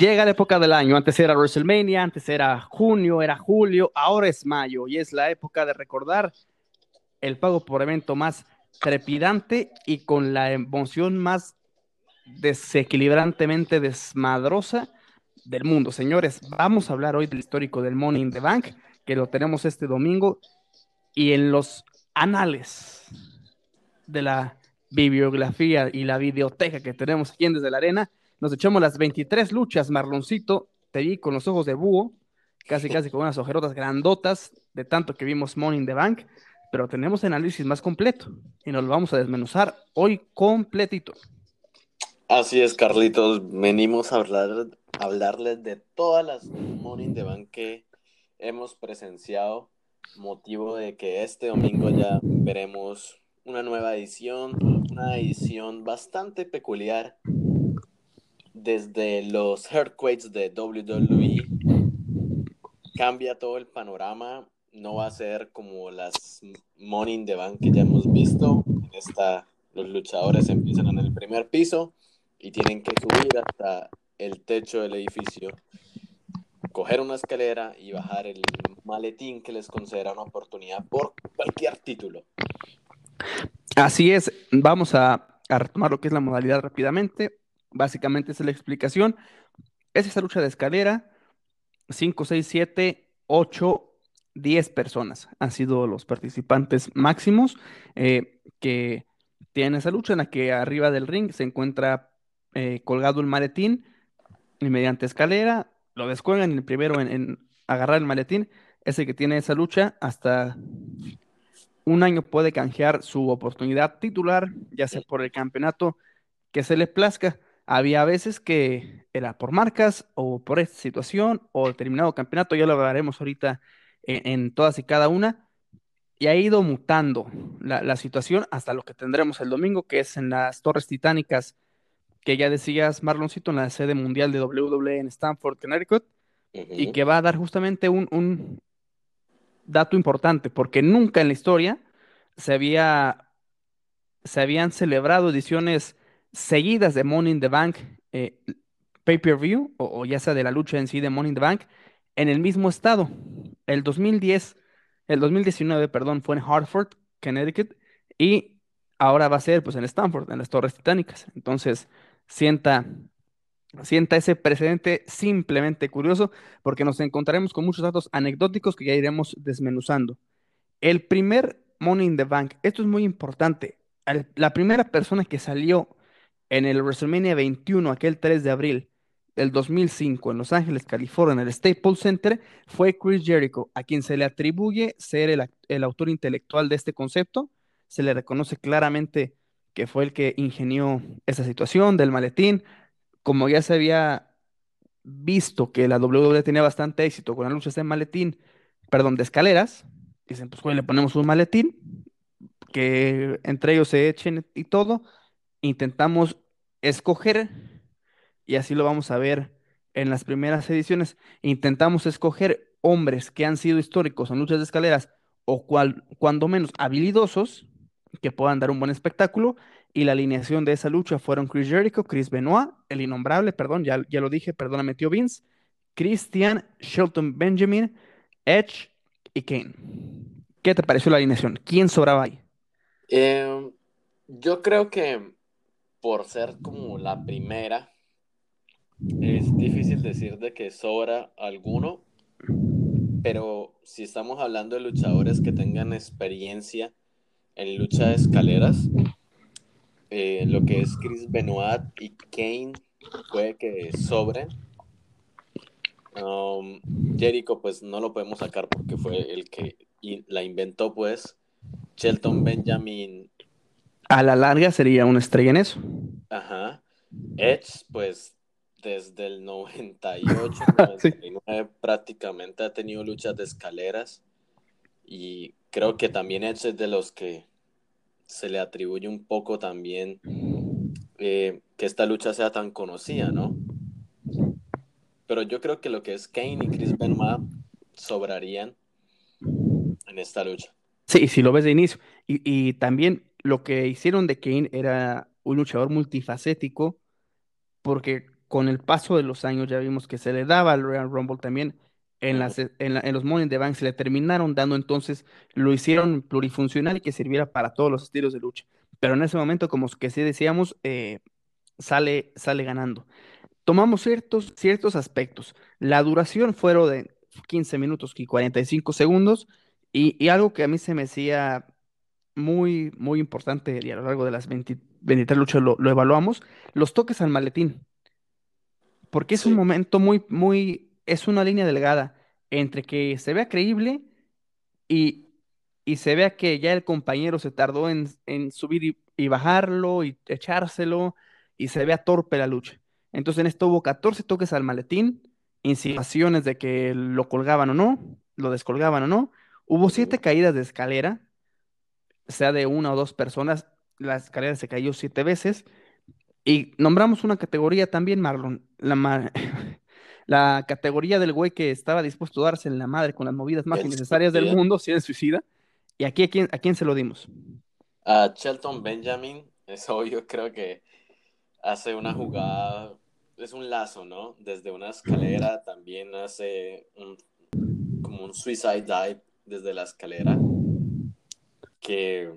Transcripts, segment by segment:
Llega la época del año, antes era WrestleMania, antes era junio, era julio, ahora es mayo y es la época de recordar el pago por evento más trepidante y con la emoción más desequilibrantemente desmadrosa del mundo. Señores, vamos a hablar hoy del histórico del Money in the Bank, que lo tenemos este domingo, y en los anales de la bibliografía y la videoteca que tenemos aquí en Desde la Arena, nos echamos las 23 luchas, Marloncito, te vi con los ojos de búho, casi casi con unas ojerotas grandotas de tanto que vimos Money in the Bank, pero tenemos análisis más completo y nos lo vamos a desmenuzar hoy completito. Así es, Carlitos, venimos a hablar, hablarles de todas las Money in the Bank que hemos presenciado, motivo de que este domingo ya veremos una nueva edición, una edición bastante peculiar desde los Earthquakes de WWE cambia todo el panorama. No va a ser como las Money in the Bank que ya hemos visto. Los luchadores empiezan en el primer piso y tienen que subir hasta el techo del edificio, coger una escalera y bajar el maletín que les concederá una oportunidad por cualquier título. Así es, vamos a, a retomar lo que es la modalidad rápidamente. Básicamente es la explicación. Es esa lucha de escalera. 5, 6, 7, 8, 10 personas han sido los participantes máximos eh, que tienen esa lucha en la que arriba del ring se encuentra eh, colgado el maletín y mediante escalera lo descuelgan el primero en, en agarrar el maletín es el que tiene esa lucha hasta un año puede canjear su oportunidad titular, ya sea por el campeonato que se le plazca. Había veces que era por marcas o por esta situación o determinado campeonato, ya lo hablaremos ahorita en, todas y cada una, y ha ido mutando la, situación hasta lo que tendremos el domingo, que es en las Torres Titánicas, que ya decías, Marloncito, en la sede mundial de WWE en Stanford, Connecticut, y que va a dar justamente un, un dato importante, porque nunca en la historia se había se habían celebrado ediciones seguidas de Money in the Bank eh, pay-per-view, o, ya sea de la lucha en sí de Money in the Bank, en el mismo estado. El 2010, el 2019, perdón, fue en Hartford, Connecticut, y ahora va a ser pues en Stanford, en las Torres Titánicas. Entonces, sienta, sienta ese precedente simplemente curioso, porque nos encontraremos con muchos datos anecdóticos que ya iremos desmenuzando. El primer Money in the Bank, esto es muy importante. La primera persona que salió en el WrestleMania 21, aquel 3 de abril del 2005 en Los Ángeles, California, en el Staples Center, fue Chris Jericho, a quien se le atribuye ser el, autor intelectual de este concepto. Se le reconoce claramente que fue el que ingenió esa situación del maletín. Como ya se había visto que la WWE tenía bastante éxito con las luchas de maletín, perdón, de escaleras, dicen, pues, le ponemos un maletín, que entre ellos se echen y todo, intentamos escoger, y así lo vamos a ver en las primeras ediciones, intentamos escoger hombres que han sido históricos en luchas de escaleras o cual, cuando menos habilidosos, que puedan dar un buen espectáculo, y la alineación de esa lucha fueron Chris Jericho, Chris Benoit, el innombrable, perdón, ya, ya lo dije, perdóname tío Vince, Christian, Shelton Benjamin, Edge y Kane. ¿Qué te pareció la alineación? ¿Quién sobraba ahí? Em, yo creo que por ser como la primera, es difícil decir de que sobra alguno, pero si estamos hablando de luchadores que tengan experiencia en lucha de escaleras, eh, lo que es Chris Benoit y Kane puede que sobren. Um, Jericho pues no lo podemos sacar porque fue el que la inventó pues. Shelton Benjamin a la larga sería una estrella en eso. Ajá. Edge, pues desde el 98, 99 prácticamente ha tenido luchas de escaleras y creo que también Edge es de los que se le atribuye un poco también eh, que esta lucha sea tan conocida, ¿no? Pero yo creo que lo que es Kane y Chris Benoit sobrarían en esta lucha. Sí, si lo ves de inicio. Y, y también lo que hicieron de Kane era un luchador multifacético, porque con el paso de los años ya vimos que se le daba al Royal Rumble también en, las, en, en los Money the Bank, se le terminaron dando entonces, lo hicieron plurifuncional y que sirviera para todos los estilos de lucha. Pero en ese momento, como que sí decíamos, eh, sale, sale ganando. Tomamos ciertos, ciertos aspectos. La duración fueron de 15 minutos y 45 segundos y, y algo que a mí se me hacía muy, muy importante y a lo largo de las 20, 23 luchas lo, lo evaluamos, los toques al maletín. Porque es un momento muy, muy, es una línea delgada entre que se vea creíble y, y se vea que ya el compañero se tardó en, en subir y, y bajarlo y echárselo y se vea torpe la lucha. Entonces en esto hubo 14 toques al maletín, insinuaciones de que lo colgaban o no, lo descolgaban o no. Hubo siete caídas de escalera, sea de una o dos personas, la escalera se cayó siete veces. Y nombramos una categoría también, Marlon, la, ma- la categoría del güey que estaba dispuesto a darse en la madre con las movidas más innecesarias del mundo, si era suicida. ¿Y aquí a quién, a quién se lo dimos? A Shelton Benjamin, es obvio, creo que hace una jugada, es un lazo, ¿no? Desde una escalera también hace un, como un suicide dive desde la escalera, que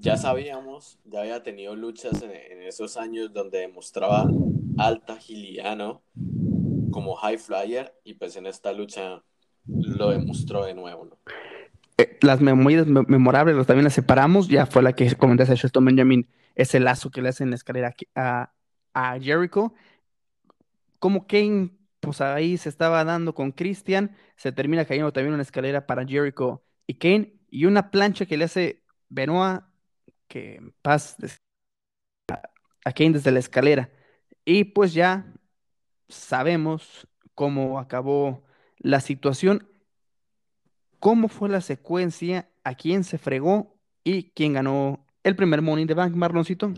ya sabíamos, ya había tenido luchas en, esos años donde demostraba alta agilidad, ¿no? Como high flyer, y pues en esta lucha lo demostró de nuevo. Eh, las movidas me- memorables las también las separamos. Ya fue la que comentaste a Shelton Benjamin, ese lazo que le hacen en la escalera a, a Jericho. Como Kane, pues ahí se estaba dando con Christian, se termina cayendo también una escalera para Jericho y Kane, y una plancha que le hace Benoit, que en paz a Kane desde la escalera. Y pues ya sabemos cómo acabó la situación, cómo fue la secuencia, a quién se fregó y quién ganó el primer Money in the Bank, Marloncito.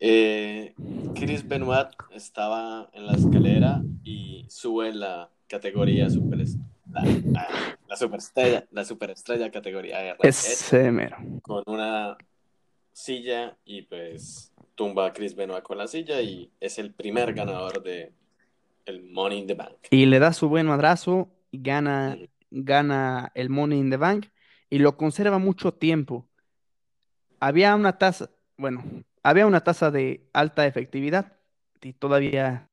Eh, Chris Benoit estaba en la escalera y sube la categoría super, la, la, la superestrella, la superestrella categoría Ese mero. con una silla y pues tumba a Chris Benoit con la silla y es el primer ganador de el Money in the Bank. Y le da su buen madrazo y gana, gana el Money in the Bank y lo conserva mucho tiempo. Había una tasa, bueno, había una tasa de alta efectividad y todavía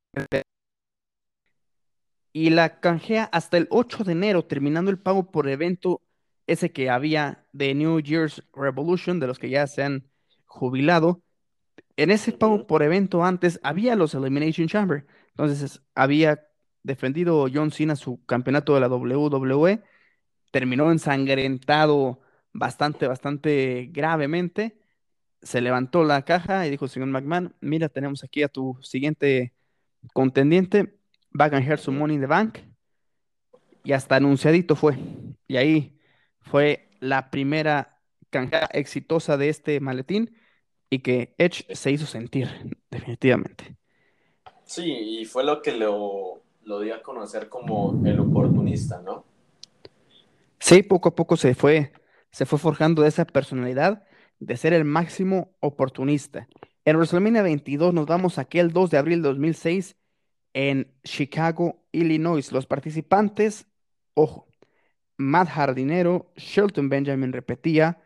y la canjea hasta el 8 de enero, terminando el pago por evento ese que había de New Year's Revolution, de los que ya se han jubilado. En ese pago por evento antes había los Elimination Chamber. Entonces había defendido John Cena su campeonato de la WWE. Terminó ensangrentado bastante, bastante gravemente. Se levantó la caja y dijo, señor McMahon, mira, tenemos aquí a tu siguiente contendiente. Va a canjear su Ujú. Money in the Bank. Y hasta anunciadito fue. Y ahí fue la primera canjea exitosa de este maletín y que Edge se hizo sentir, definitivamente. Sí, y fue lo que lo, lo dio a conocer como el oportunista, ¿no? Sí, poco a poco se fue, se fue forjando esa personalidad de ser el máximo oportunista. En WrestleMania 22 nos vamos a aquel 2 de abril de 2006 en Chicago, Illinois. Los participantes, ojo, Matt Hardinero, Shelton Benjamin repetía,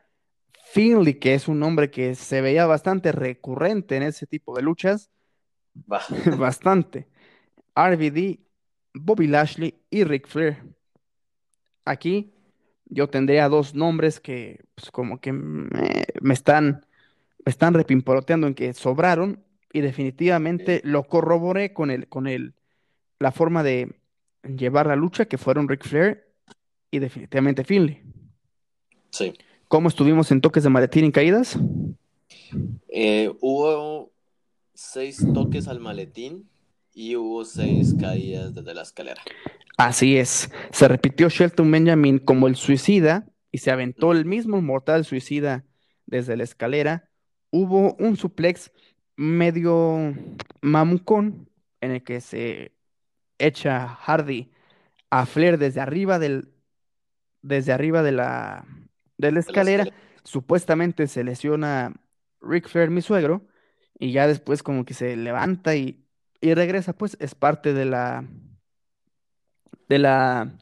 Finley, que es un nombre que se veía bastante recurrente en ese tipo de luchas, bastante. RVD, Bobby Lashley y Ric Flair. Aquí yo tendría dos nombres que pues, como que me, me están, me están repimporoteando en que sobraron y definitivamente lo corroboré con el, con el, la forma de llevar la lucha que fueron Ric Flair y definitivamente Finley. Sí. ¿Cómo estuvimos en toques de maletín y caídas? Eh, hubo seis toques al maletín y hubo seis caídas desde la escalera. Así es. Se repitió Shelton Benjamin como el suicida y se aventó el mismo mortal suicida desde la escalera. Hubo un suplex medio mamucón en el que se echa Hardy a Flair desde arriba del desde arriba de la de la escalera. escalera. Supuestamente se lesiona Ric Flair, mi suegro, y ya después como que se levanta y y regresa, pues es parte de la, de la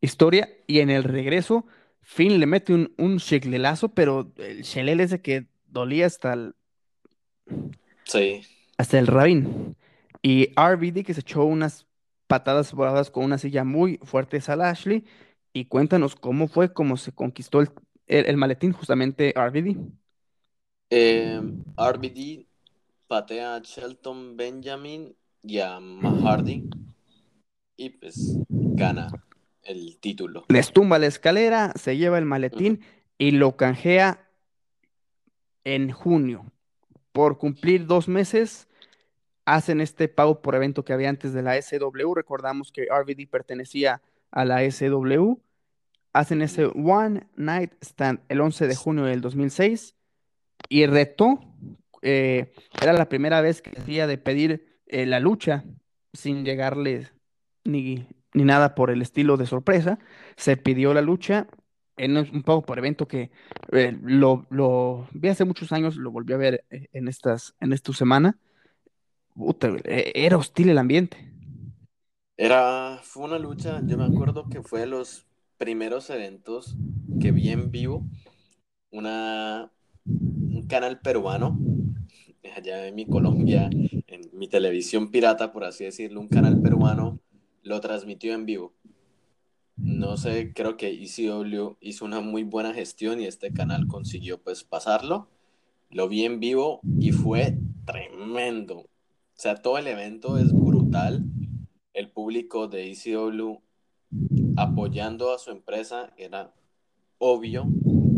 historia. Y en el regreso, Finn le mete un, un pero el shelel ese que dolía hasta el, sí. hasta el rabín. Y RVD que se echó unas patadas voladas con una silla muy fuerte a Lashley. Y cuéntanos cómo fue, cómo se conquistó el, el, maletín justamente RVD. Eh, RVD patea a Shelton Benjamin y a Mahardy y pues gana el título. Les tumba la escalera, se lleva el maletín y lo canjea en junio. Por cumplir dos meses, hacen este pago por evento que había antes de la SW. Recordamos que RVD pertenecía a la SW. Hacen ese One Night Stand el 11 de junio del 2006 y retó eh, era la primera vez que hacía de pedir eh, la lucha sin llegarle ni, ni nada por el estilo de sorpresa. Se pidió la lucha en un poco por evento que eh, lo, lo, vi hace muchos años, lo volví a ver en, estas, en esta semana. era hostil el ambiente. Era, fue una lucha, yo me acuerdo que fue de los primeros eventos que vi en vivo, una, un canal peruano allá en mi Colombia, en mi televisión pirata, por así decirlo, un canal peruano, lo transmitió en vivo. No sé, creo que ECW hizo una muy buena gestión y este canal consiguió pues pasarlo. Lo vi en vivo y fue tremendo. O sea, todo el evento es brutal. El público de ECW apoyando a su empresa era obvio.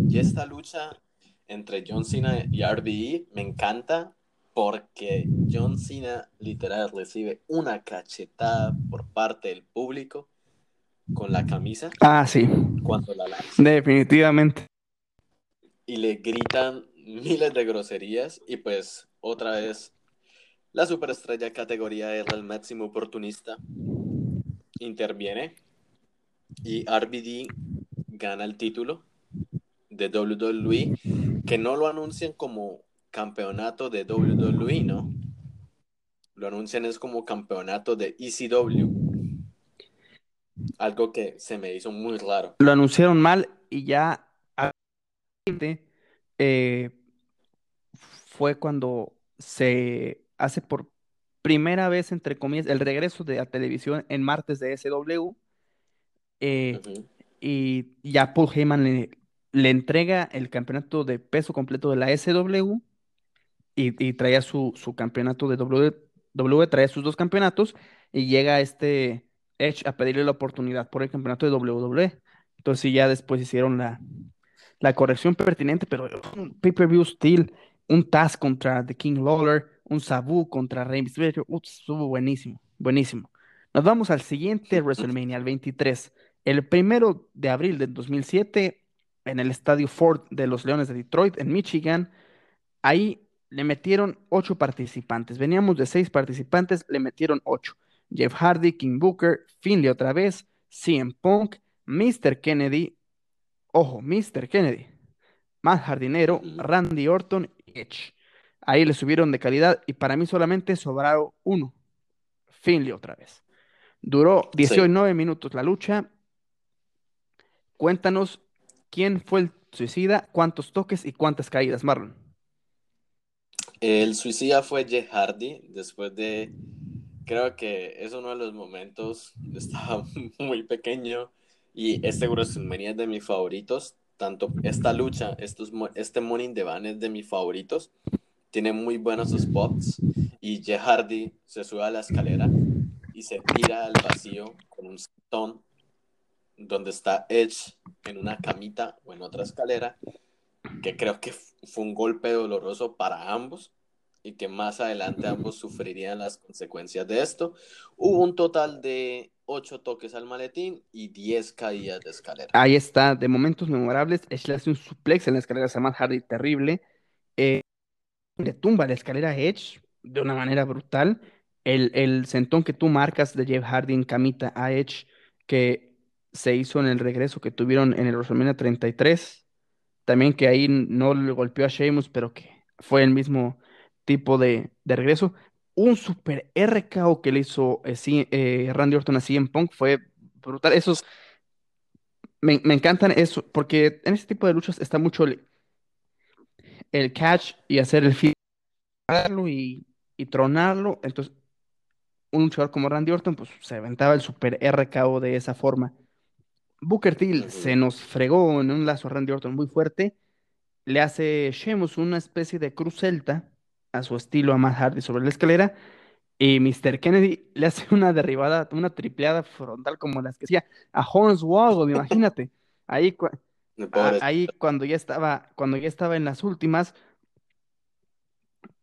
Y esta lucha entre John Cena y RBE me encanta porque John Cena literal recibe una cachetada por parte del público con la camisa. Ah, sí. Cuando la lanza. Definitivamente. Y le gritan miles de groserías y pues otra vez la superestrella categoría era el máximo oportunista. Interviene y RBD gana el título de WWE que no lo anuncian como campeonato de WWE, ¿no? Lo anuncian es como campeonato de ECW. Algo que se me hizo muy raro. Lo anunciaron mal y ya eh, fue cuando se hace por primera vez, entre comillas, el regreso de la televisión en martes de SW. Eh, y ya Paul Heyman le, le entrega el campeonato de peso completo de la SW y, traía su, campeonato de W, traía sus dos campeonatos y llega este Edge a pedirle la oportunidad por el campeonato de WWE. Entonces ya después hicieron la, corrección pertinente, pero un pay-per-view steel, un Taz contra The King Lawler, un Sabu contra Rey Mysterio, estuvo buenísimo, buenísimo. Nos vamos al siguiente WrestleMania, el 23. El primero de abril del 2007, en el estadio Ford de los Leones de Detroit, en Michigan. Ahí le metieron ocho participantes. Veníamos de seis participantes, le metieron ocho. Jeff Hardy, King Booker, Finley otra vez, CM Punk, Mr. Kennedy, ojo, Mr. Kennedy, Matt Jardinero, Randy Orton y Edge. Ahí le subieron de calidad y para mí solamente sobraron uno. Finley otra vez. Duró 19 minutos la lucha. Cuéntanos quién fue el suicida, cuántos toques y cuántas caídas, Marlon. El suicida fue Jeff Hardy, después de, creo que es uno de los momentos, estaba muy pequeño y este WrestleMania es de mis favoritos, tanto esta lucha, estos, este Morning de Van es de mis favoritos, tiene muy buenos spots y Jeff Hardy se sube a la escalera y se tira al vacío con un stone donde está Edge en una camita o en otra escalera, que creo que fue un golpe doloroso para ambos y que más adelante ambos sufrirían las consecuencias de esto. Hubo un total de 8 toques al maletín y 10 caídas de escalera. Ahí está, de momentos memorables, Edge le hace un suplex en la escalera a Matt Hardy terrible. Eh, le tumba la escalera Edge de una manera brutal. El, el sentón que tú marcas de Jeff Hardy en camita a Edge, que se hizo en el regreso que tuvieron en el WrestleMania 33. También que ahí no le golpeó a Sheamus, pero que fue el mismo tipo de, regreso. un super RKO que le hizo eh, sí, eh, Randy Orton a CM Punk fue brutal. Esos me, me encantan eso, porque en este tipo de luchas está mucho el, el catch y hacer el feed y, y tronarlo. Entonces, un luchador como Randy Orton, pues se aventaba el super RKO de esa forma. Booker T se nos fregó en un lazo a Randy Orton muy fuerte. Le hace Sheamus una especie de cruz celta a su estilo a Matt Hardy sobre la escalera. Y Mr. Kennedy le hace una derribada, una tripleada frontal como las que hacía a Hornswoggle, imagínate. Ahí, cu- a- Pobre. ahí cuando ya estaba, cuando ya estaba en las últimas.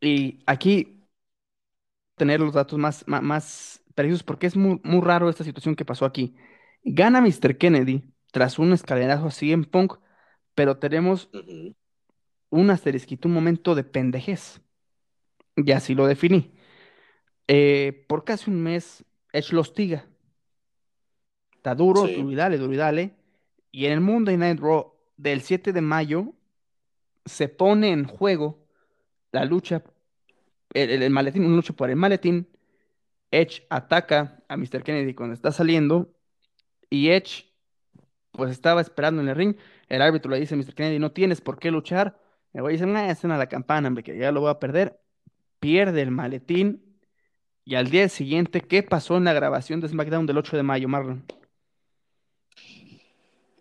Y aquí tener los datos más, más, más precisos porque es muy, muy raro esta situación que pasó aquí. Gana Mr. Kennedy tras un escalerazo así en Punk, pero tenemos Ujú. un asterisquito, un momento de pendejez. Y así lo definí. Eh, por casi un mes, Edge lo hostiga. Está duro, Sí. duro y dale, duro y en el Monday Night Raw del 7 de mayo se pone en juego la lucha, el, maletín, una lucha por el maletín. Edge ataca a Mr. Kennedy cuando está saliendo y Edge pues estaba esperando en el ring. El árbitro le dice a Mr. Kennedy, no tienes por qué luchar. El güey dice, nah, suena la campana, hombre, que ya lo voy a perder. Pierde el maletín. Y al día siguiente, ¿qué pasó en la grabación de SmackDown del 8 de mayo, Marlon?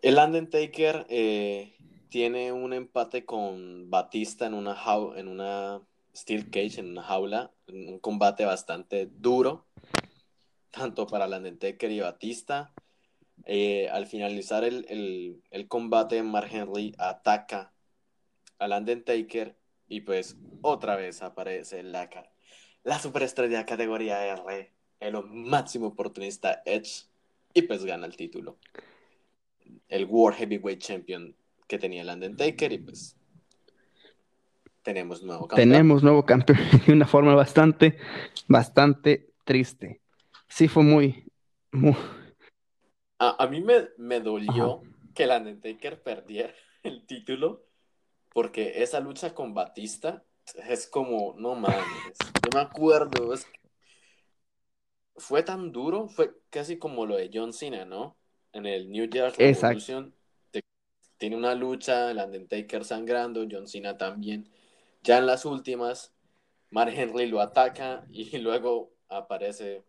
El Undertaker eh, tiene un empate con Batista en una, en una Steel Cage, en una jaula. Un combate bastante duro, tanto para el Undertaker y Batista. Eh, al finalizar el, el- el combate, Mark Henry ataca al Undertaker y pues otra vez aparece la, la superestrella categoría R, el máximo oportunista Edge, y pues gana el título. El World Heavyweight Champion que tenía el Undertaker y pues tenemos nuevo campeón. Tenemos nuevo campeón de una forma bastante, bastante triste. Sí fue muy, muy... A, a mí me, me dolió que el Undertaker perdiera el título porque esa lucha con Batista es como, no mames, yo me acuerdo, es fue tan duro, fue casi como lo de John Cena, ¿no? En el New Year's. Revolution, te- tiene una lucha, el Undertaker sangrando, John Cena también. Ya en las últimas, Mark Henry lo ataca y luego aparece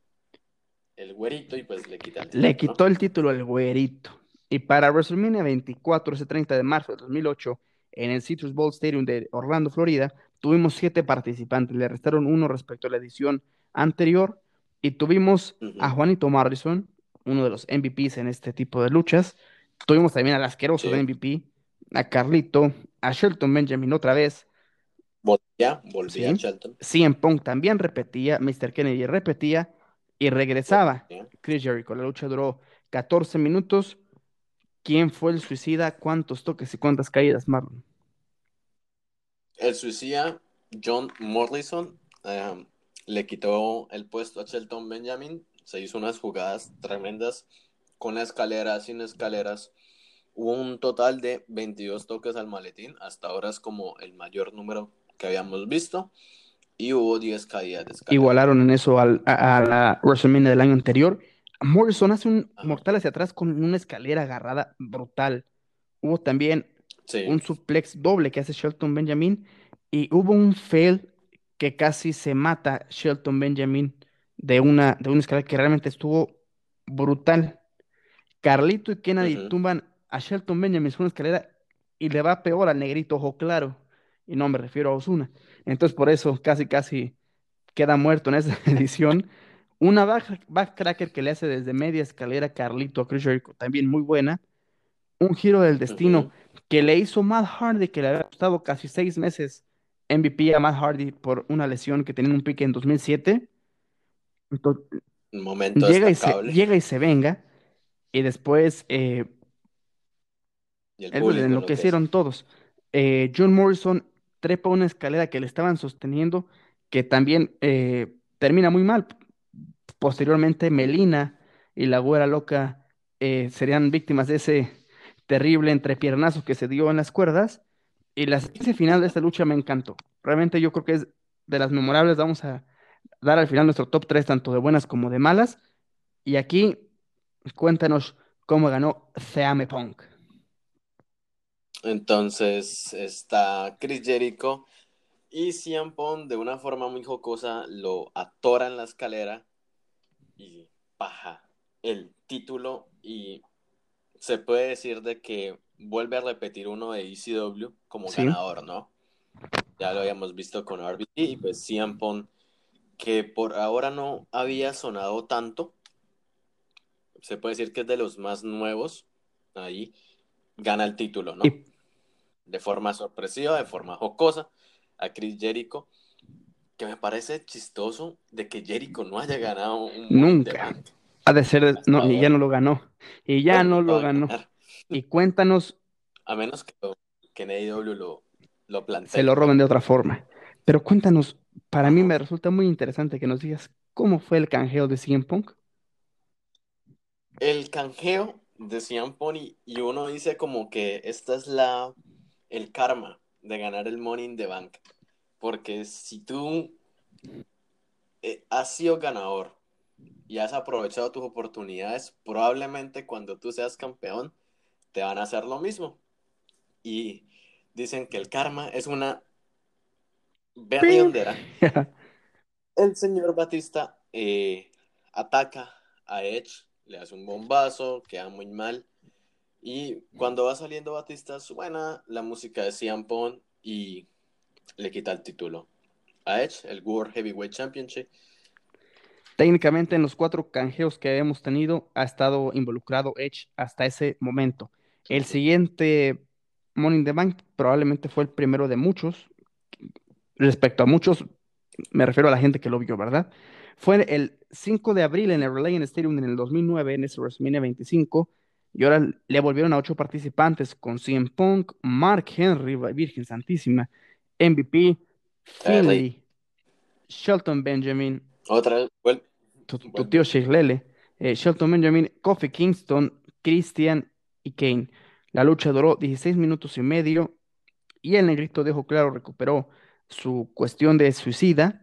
el güerito y pues le quita el título, Le ¿no? quitó el título al güerito. Y para WrestleMania 24, ese 30 de marzo de 2008, en el Citrus Bowl Stadium de Orlando, Florida, tuvimos siete participantes. Le restaron uno respecto a la edición anterior. Y tuvimos a. Juanito Morrison, uno de los MVPs en este tipo de luchas. Tuvimos también al asqueroso Sí. de MVP, a Carlito, a Shelton Benjamin otra vez. Volvía, volvía Sí. Shelton. CM Punk también repetía, Mr. Kennedy repetía y regresaba. Chris Jericho. La lucha duró 14 minutos. ¿Quién fue el suicida? ¿Cuántos toques y cuántas caídas, Marlon? El suicida John Morrison eh, le quitó el puesto a Shelton Benjamin. Se hizo unas jugadas tremendas con escaleras, sin escaleras. Hubo un total de 22 toques al maletín. Hasta ahora es como el mayor número que habíamos visto. Y hubo 10 caídas de. Igualaron en eso al- a, a la WrestleMania del año anterior. Morrison hace un Ajá. mortal hacia atrás con una escalera agarrada brutal. Hubo también Sí. un suplex doble que hace Shelton Benjamin y hubo un fail que casi se mata Shelton Benjamin de una, de una escalera que realmente estuvo brutal. Carlito y Kennedy tumban a Shelton Benjamin sobre una escalera y le va peor al negrito ojo claro. Y no me refiero a Osuna. Entonces por eso casi casi queda muerto en esa edición. Una back- backcracker que le hace desde media escalera Carlito a Chris Jericho, también muy buena. Un giro del destino que le hizo Matt Hardy, que le había costado casi seis meses MVP a Matt Hardy por una lesión que tenía en un pique en 2007. Entonces, Un momento llega y, se, llega y se venga. Y después eh, Y el es público en lo que hicieron todos. Eh, John Morrison trepa una escalera que le estaban sosteniendo, que también eh, termina muy mal. Posteriormente, Melina y la güera loca eh, serían víctimas de ese terrible entrepiernazo que se dio en las cuerdas. Y la secuencia final de esta lucha me encantó. Realmente yo creo que es de las memorables. Vamos a, dar al final nuestro top 3, tanto de buenas como de malas. Y aquí, cuéntanos cómo ganó CM Punk. Entonces está Chris Jericho y CM Punk de una forma muy jocosa lo atora en la escalera y baja el título y se puede decir de que vuelve a repetir uno de ECW como ganador, ¿no? Ya lo habíamos visto con RBD y pues CM Punk que por ahora no había sonado tanto. Se puede decir que es de los más nuevos ahí gana el título, ¿no? De forma sorpresiva, de forma jocosa a Chris Jericho, que me parece chistoso de que Jericho no haya ganado un Nunca. Ha de ser, no, y ya no lo ganó. Y ya no lo ganó. Y cuéntanos. A menos que, que en AEW lo, lo plantee. Se lo roben de otra forma. Pero cuéntanos, para mí me resulta muy interesante que nos digas cómo fue el canjeo de CM Punk. El canjeo de CM Punk y, uno dice como que esta es la el karma de ganar el Money in the Bank. Porque si tú eh, has sido ganador y has aprovechado tus oportunidades, probablemente cuando tú seas campeón te van a hacer lo mismo. Y dicen que el karma es una berriondera. el señor Batista eh, ataca a Edge, le hace un bombazo, queda muy mal. Y cuando va saliendo Batista suena la música de Cian Pong y le quita el título a Edge, el World Heavyweight Championship. Técnicamente en los cuatro canjeos que hemos tenido ha estado involucrado Edge hasta ese momento. El siguiente Money in the Bank probablemente fue el primero de muchos. Respecto a muchos, me refiero a la gente que lo vio, ¿verdad? Fue el 5 de abril en el Reliant Stadium en el 2009, en ese WrestleMania 25. Y ahora le volvieron a ocho participantes con CM Punk, Mark Henry, Virgen Santísima, MVP, Finley, Shelton Benjamin, otra vez, tu, tío Sheikh Lele, eh, Shelton Benjamin, Kofi Kingston, Christian y Kane. La lucha duró 16 minutos y medio y el negrito dejó claro recuperó su cuestión de suicida.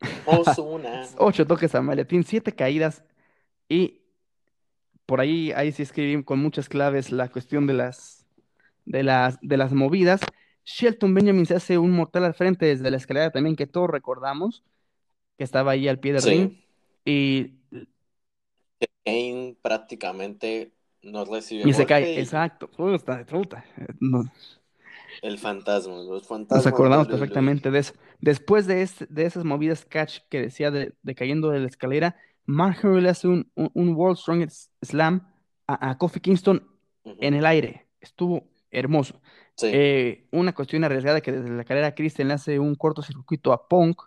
Ocho toques a maletín, siete caídas y por ahí, ahí sí escribí con muchas claves la cuestión de las, de las, de las movidas. Shelton Benjamin se hace un mortal al frente desde la escalera también que todos recordamos, que estaba ahí al pie del ring. Y Kane prácticamente no recibe. Y se cae, exacto. El fantasma, los fantasmas. Nos acordamos perfectamente de eso. Después de, de esas movidas catch que decía de, cayendo de la escalera, Mark Henry le hace un, World Strongest Slam a, Kofi Kingston en el aire. Estuvo hermoso. Eh, una cuestión arriesgada que desde la escalera Christian le hace un cortocircuito a Punk.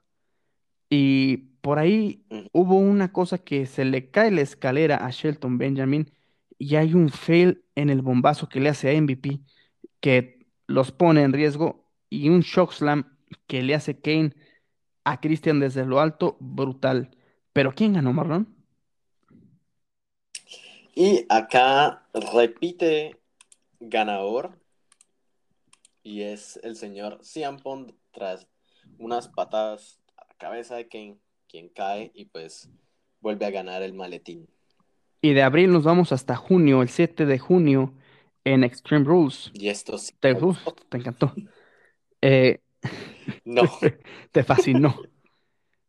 Y por ahí hubo una cosa que se le cae la escalera a Shelton Benjamin y hay un fail en el bombazo que le hace a MVP que los pone en riesgo y un shock slam que le hace Kane a Christian desde lo alto, brutal. Pero ¿quién ganó, Marlon? Y acá repite ganador y es el señor Ciampon tras unas patadas a la cabeza de Kane, quien cae y pues vuelve a ganar el maletín. Y de abril nos vamos hasta junio, el 7 de junio, en Extreme Rules. Y esto sí. Te, te encantó. Eh, no. te fascinó.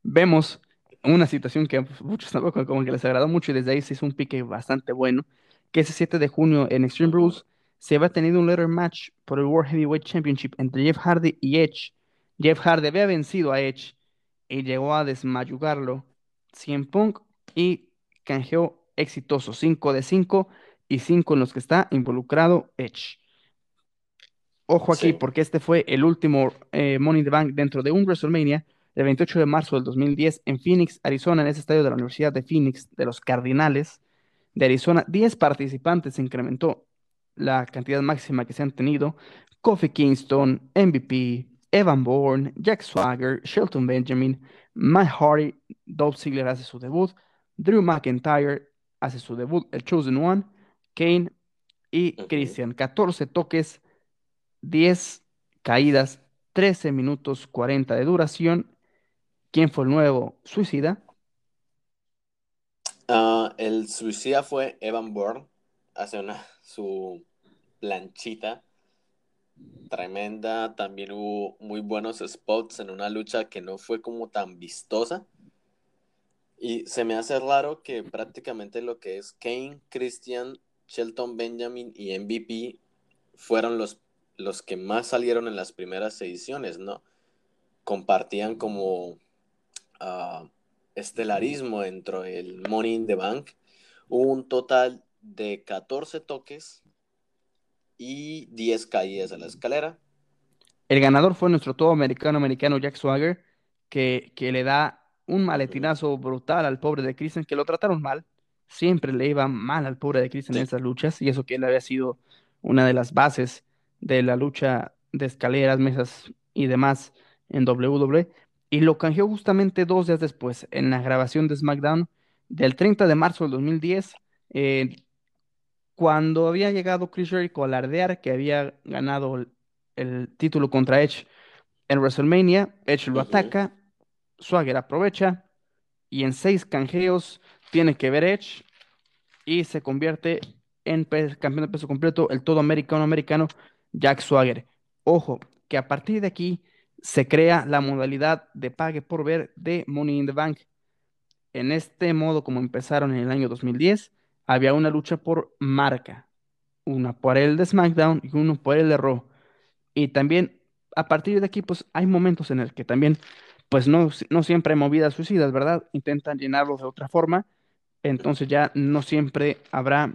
Vemos una situación que muchos como que les agradó mucho y desde ahí se hizo un pique bastante bueno, que ese 7 de junio en Extreme Rules se va a tener un letter match por el World Heavyweight Championship entre Jeff Hardy y Edge. Jeff Hardy había vencido a Edge y llegó a desmayugarlo. CM Punk y canjeó exitoso, 5 de 5 y 5 en los que está involucrado Edge. Ojo aquí, porque este fue el último eh, Money in the Bank dentro de un WrestleMania el 28 de marzo del 2010 en Phoenix, Arizona, en ese estadio de la Universidad de Phoenix, de los Cardinales de Arizona. 10 participantes se incrementó la cantidad máxima que se han tenido. Kofi Kingston, MVP, Evan Bourne, Jack Swagger, Shelton Benjamin, Mike Hardy, Dolph Ziggler hace su debut, Drew McIntyre, hace su debut el Chosen One, Kane y Christian. 14 toques, 10 caídas, 13 minutos 40 de duración. quién fue el nuevo suicida. Ah, el suicida fue Evan Bourne. Hace una su planchita tremenda. También hubo muy buenos spots en una lucha que no fue como tan vistosa. Y se me hace raro que prácticamente lo que es Kane, Christian, Shelton Benjamin y MVP fueron los, los que más salieron en las primeras ediciones, ¿no? Compartían como ah, estelarismo dentro del Money in the Bank. Hubo un total de 14 toques y 10 caídas a la escalera. El ganador fue nuestro todo americano americano Jack Swagger, que, que le da un maletinazo brutal al pobre de Christian, que lo trataron mal. Siempre le iba mal al pobre de Christian en esas luchas, y eso que él había sido una de las bases de la lucha de escaleras, mesas y demás en WWE. Y lo canjeó justamente dos días después, en la grabación de SmackDown del 30 de marzo del 2010, eh, cuando había llegado Chris Jericho a alardear que había ganado el, el título contra Edge en WrestleMania, Edge lo ataca, Swagger aprovecha y en seis canjeos tiene que ver Edge y se convierte en pe- campeón de peso completo, el todo americano americano Jack Swagger. Ojo, que a partir de aquí se crea la modalidad de pague por ver de Money in the Bank. En este modo, como empezaron en el año 2010, había una lucha por marca, una por el de SmackDown y uno por el de Raw. Y también a partir de aquí, pues hay momentos en el que también, pues no, no siempre hay movidas suicidas, ¿verdad? Intentan llenarlos de otra forma, entonces ya no siempre habrá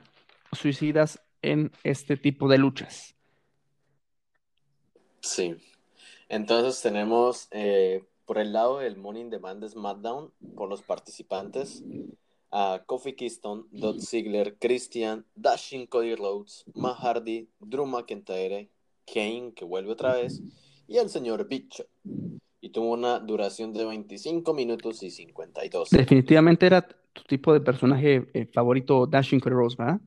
suicidas en este tipo de luchas. Sí. Entonces tenemos eh, por el lado del Money in Bank de SmackDown, por los participantes, a Kofi Kingston, Dolph Ziggler, Christian, Dashing Cody Rhodes, Matt Hardy, Drew McIntyre, Kane, que vuelve otra vez, y el señor Big Show. Y tuvo una duración de 25 minutos y 52. Definitivamente era tu tipo de personaje eh, favorito, Dashing Cody Rose, ¿verdad?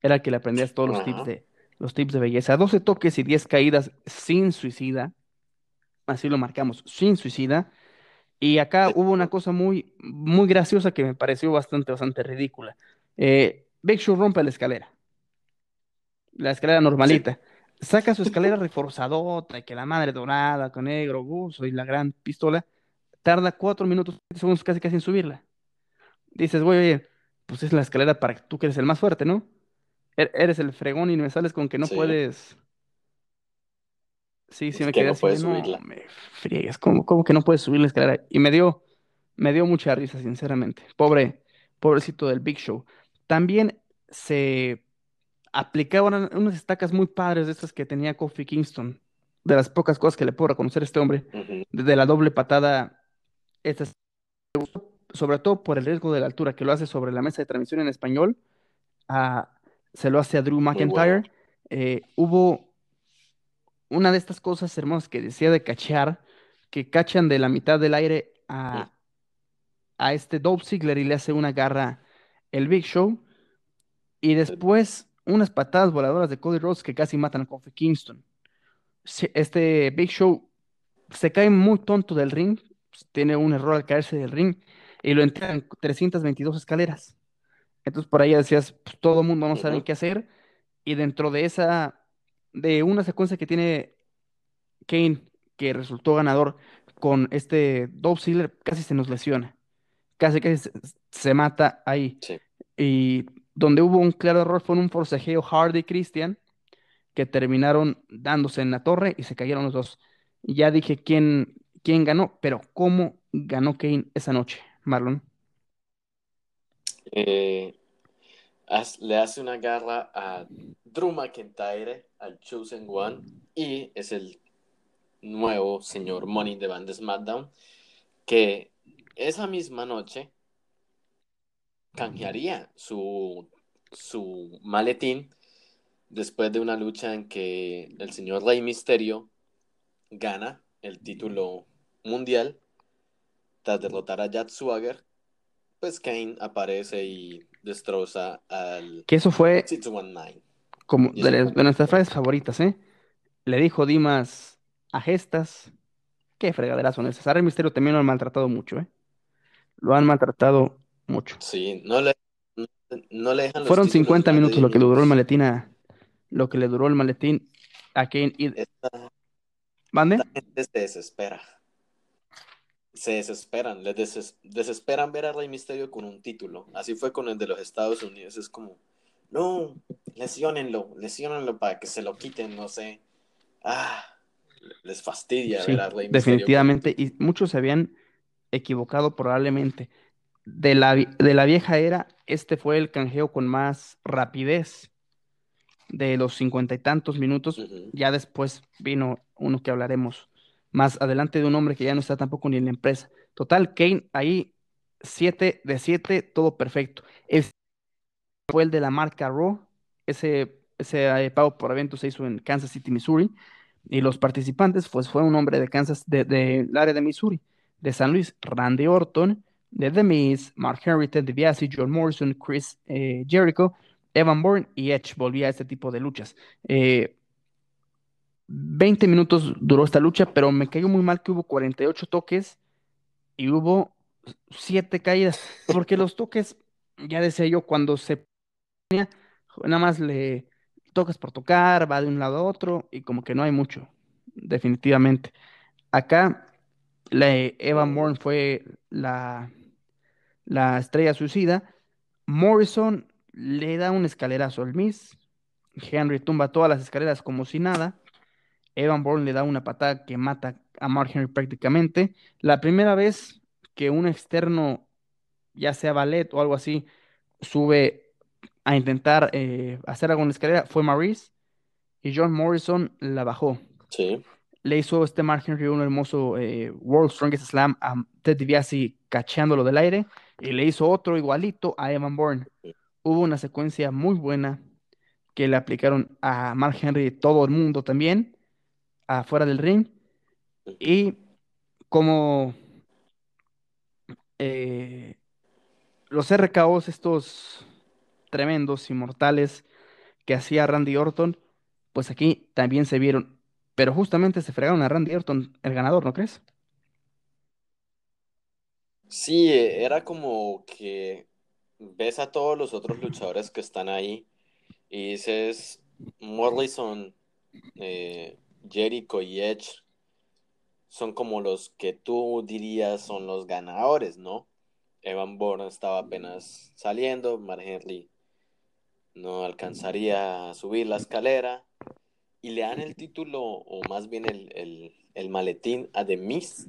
Era el que le aprendías todos los Ajá. tips de, los tips de belleza. 12 toques y 10 caídas sin suicida. Así lo marcamos, sin suicida. Y acá hubo una cosa muy, muy graciosa que me pareció bastante, bastante ridícula. Eh, Big Show rompe la escalera. La escalera normalita. Saca su escalera reforzadota, y que la madre dorada, con negro, buzo y la gran pistola. Tarda 4 minutos, 7 segundos casi casi en subirla. Dices, güey, oye, pues es la escalera para que tú que eres el más fuerte, ¿no? Er- Eres el fregón y me sales con que no Sí. puedes. Sí, sí, Es me que quedé no así de, puedes no, subirla". me friegues, ¿cómo, cómo que no puedes subir la escalera? Y me dio, me dio mucha risa, sinceramente. Pobre, pobrecito del Big Show. También se aplicaban una- unas estacas muy padres de estas que tenía Kofi Kingston. De las pocas cosas que le puedo reconocer a este hombre. Ujú. Desde la doble patada, esta es- sobre todo por el riesgo de la altura, que lo hace sobre la mesa de transmisión en español. a- se lo hace a Drew McIntyre. bueno. Eh, hubo una de estas cosas hermosas que decía de cachar, que cachan de la mitad del aire a, a este Dolph Ziggler y le hace una garra el Big Show. Y después unas patadas voladoras de Cody Rhodes que casi matan a Kofi Kingston. Este Big Show se cae muy tonto del ring, tiene un error al caerse del ring y lo entra en 322 escaleras. Entonces por ahí decías, pues, todo el mundo no sabe qué hacer. Y dentro de esa, de una secuencia que tiene Kane, que resultó ganador con este Dolph Ziggler, casi se nos lesiona. Casi casi se, se mata ahí. Sí. Y donde hubo un claro error fue en un forcejeo Hardy Christian, que terminaron dándose en la torre y se cayeron los dos. Ya dije quién, quién ganó, pero ¿cómo ganó Kane esa noche, Marlon? Eh, le hace una garra a Drew McIntyre, al Chosen One, y es el nuevo señor Money the Bank de SmackDown, que esa misma noche canjearía su, su maletín después de una lucha en que el señor Rey Misterio gana el título mundial tras derrotar a Jack Swagger. Pues Kane aparece y destroza al Que eso fue 619. Como de, nuestras frases favoritas, ¿eh? Le dijo Dimas a gestas, qué fregaderas son esas. A Rey Misterio también lo han maltratado mucho, ¿eh? Lo han maltratado mucho. Sí, no le, no, le dejan los Fueron títulos 50 más de minutos 10 lo que le duró el maletín a. Lo que le duró el maletín a Kane y. Esta, ¿Mande? esta gente se desespera. Se desesperan, les deses- desesperan ver a Rey Misterio con un título. Así fue con el de los Estados Unidos. Es como, no, lesionenlo, lesionenlo para que se lo quiten, no sé. Ah, les fastidia Sí, ver a Rey definitivamente. Y muchos se habían equivocado probablemente. De la, de la vieja era, este fue el canjeo con más rapidez de los cincuenta y tantos minutos. Ya después vino uno que hablaremos más adelante de un hombre que ya no está tampoco ni en la empresa. Total, Kane ahí 7 de 7, todo perfecto. Fue el de la marca Raw. Ese, ese eh, pago por evento se hizo en Kansas City, Missouri. Y los participantes, pues fue un hombre de Kansas, de- del área de Missouri, de San Luis, Randy Orton, de The Miz, Mark Henry, Ted DiBiase, John Morrison, Chris eh, Jericho, Evan Bourne y Edge volvía a este tipo de luchas. Eh, 20 minutos duró esta lucha, pero me cayó muy mal que hubo 48 toques y hubo 7 caídas, porque los toques, ya decía yo, cuando se nada más le tocas por tocar, va de un lado a otro y como que no hay mucho, definitivamente. Acá, la, Evan Ujú. Bourne fue la, la estrella suicida. Morrison le da un escalerazo al Miz. Henry tumba todas las escaleras como si nada. Evan Bourne le da una patada que mata a Mark Henry prácticamente. La primera vez que un externo, ya sea ballet o algo así, sube a intentar eh, hacer la escalera fue Maurice y John Morrison la bajó. Sí. Le hizo este Mark Henry un hermoso eh, World Strongest Slam a Ted DiBiase cacheándolo del aire y le hizo otro igualito a Evan Bourne. Hubo una secuencia muy buena que le aplicaron a Mark Henry todo el mundo también afuera del ring y como eh, los RKOs estos tremendos, inmortales que hacía Randy Orton, pues aquí también se vieron, pero justamente se fregaron a Randy Orton, el ganador, ¿no crees? Sí, era como que ves a todos los otros luchadores que están ahí y dices, Morrison, eh, Jericho y Edge son como los que tú dirías son los ganadores, ¿no? Evan Bourne estaba apenas saliendo, Mark Henry no alcanzaría a subir la escalera y le dan el título o más bien el, el, el maletín a The Miz.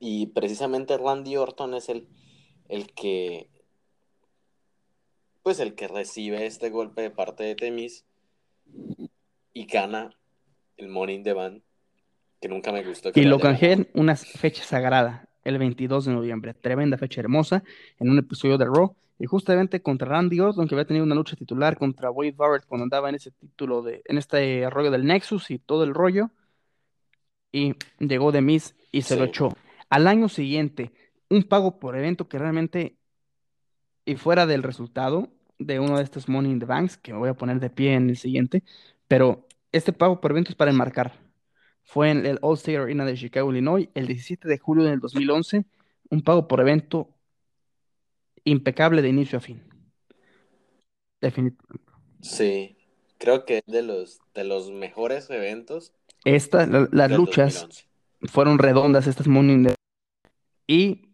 Y precisamente Randy Orton es el, el que pues el que recibe este golpe de parte de The Miz y gana el Money in the Bank que nunca me gustó que Y lo en una fecha sagrada, el 22 de noviembre, tremenda fecha hermosa, en un episodio de Raw, y justamente contra Randy Orton, que había tenido una lucha titular contra Wade Barrett cuando andaba en ese título de, en este rollo del Nexus y todo el rollo, y llegó de Miz y se lo echó. Al año siguiente, un pago por evento que realmente, y fuera del resultado de uno de estos Money in the Banks, que me voy a poner de pie en el siguiente, pero este pago por evento es para enmarcar. Fue en el All-State Arena de Chicago, Illinois, el 17 de julio del 2011, un pago por evento impecable de inicio a fin. Definitivamente. Sí, creo que es de los, de los mejores eventos Esta, la- las luchas 2011. fueron redondas, estas in the Y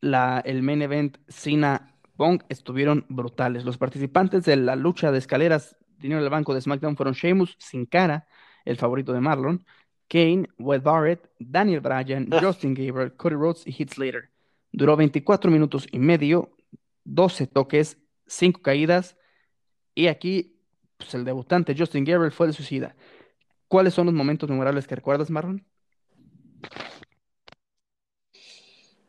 la, el main event Cena Punk estuvieron brutales. Los participantes de la lucha de escaleras dinero del banco de SmackDown fueron Sheamus, Sin Cara, el favorito de Marlon, Kane, Wade Barrett, Daniel Bryan. Justin Gabriel, Cody Rhodes y Heath Slater. Duró 24 minutos y medio, 12 toques, 5 caídas. Y aquí, pues el debutante Justin Gabriel fue el suicida. ¿Cuáles son los momentos memorables que recuerdas, Marlon?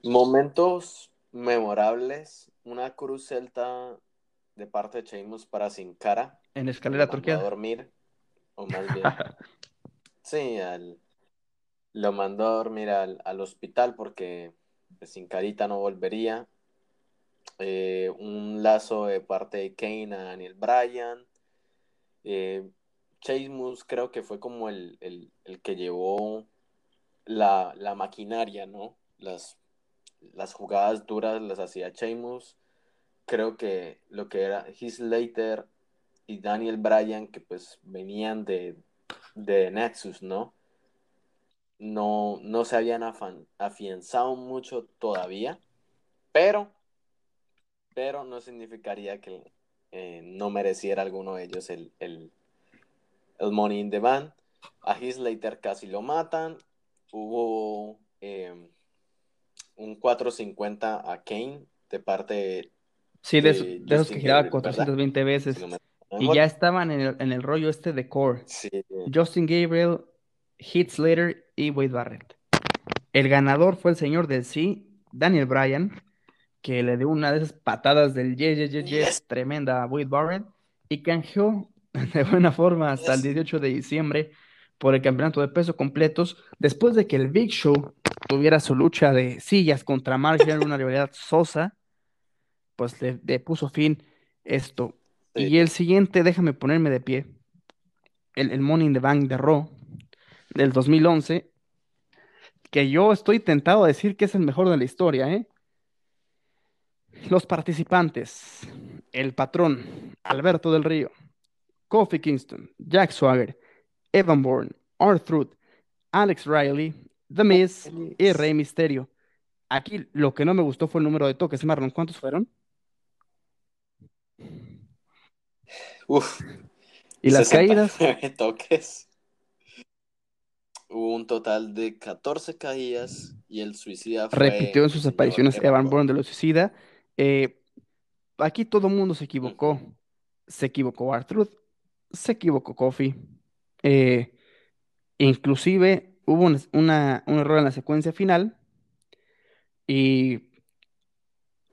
Momentos memorables, una cruz celta de parte de Sheamus para Sin Cara, En escalera mandó a dormir, o más bien, sí, al- lo mandó a dormir al, al hospital porque Sin Carita no volvería. Eh, un lazo de parte de Kane a Daniel Bryan. Eh, Chase Moose creo que fue como el, que llevó la, maquinaria, ¿no? Las, las jugadas duras las hacía Moose. Creo que lo que era Heath Slater y Daniel Bryan, que pues venían de, de Nexus, ¿no? No, no se habían afianzado mucho todavía, pero, pero no significaría que eh, no mereciera alguno de ellos el, el, Money in the Bank. A Heath Slater casi lo matan. Hubo em, un 450 a Kane de parte Sí, de, de, esos que giraba 420 veces. y ya estaban en el, en el, rollo este de core. Justin Gabriel, Heath Slater y Wade Barrett. El ganador fue el señor del sí, Daniel Bryan, que le dio una de esas patadas del yes, yes, yes, yes tremenda a Wade Barrett y canjeó de buena forma hasta el 18 de diciembre por el campeonato de peso completos, después de que el Big Show tuviera su lucha de sillas contra Marshall, una rivalidad sosa, pues le, puso fin esto. Y el siguiente, déjame ponerme de pie, el, el Money in the Bank de Raw del 2011, que yo estoy tentado a decir que es el mejor de la historia, ¿eh? Los participantes, el patrón, Alberto del Río, Kofi Kingston, Jack Swagger, Evan Bourne, Arthur, Alex Riley, The Miz y Rey Misterio. Aquí lo que no me gustó fue el número de toques. Marlon, ¿cuántos fueron? Uf. ¿Y las caídas? toques. Hubo un total de 14 caídas y el suicida fue Repitió en sus apariciones Evan Bourne de los suicida. Eh, aquí todo el mundo se equivocó. Se equivocó Arthur, se equivocó Kofi. Eh, inclusive hubo un, un error en la secuencia final y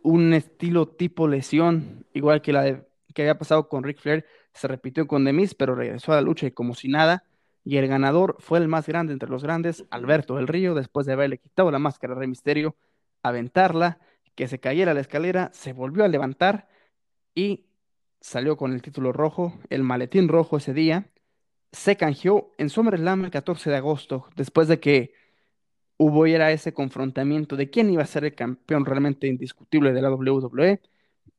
un estilo tipo lesión, igual que la de, que había pasado con Ric Flair, se repitió con Demis, pero regresó a la lucha y como si nada. Y el ganador fue el más grande entre los grandes, Alberto del Río, después de haberle quitado la máscara Rey Misterio, aventarla, que se cayera la escalera, se volvió a levantar y salió con el título rojo, el maletín rojo ese día. Se canjeó en SummerSlam el 14 de agosto, después de que hubo era ese confrontamiento de quién iba a ser el campeón realmente indiscutible de la WWE.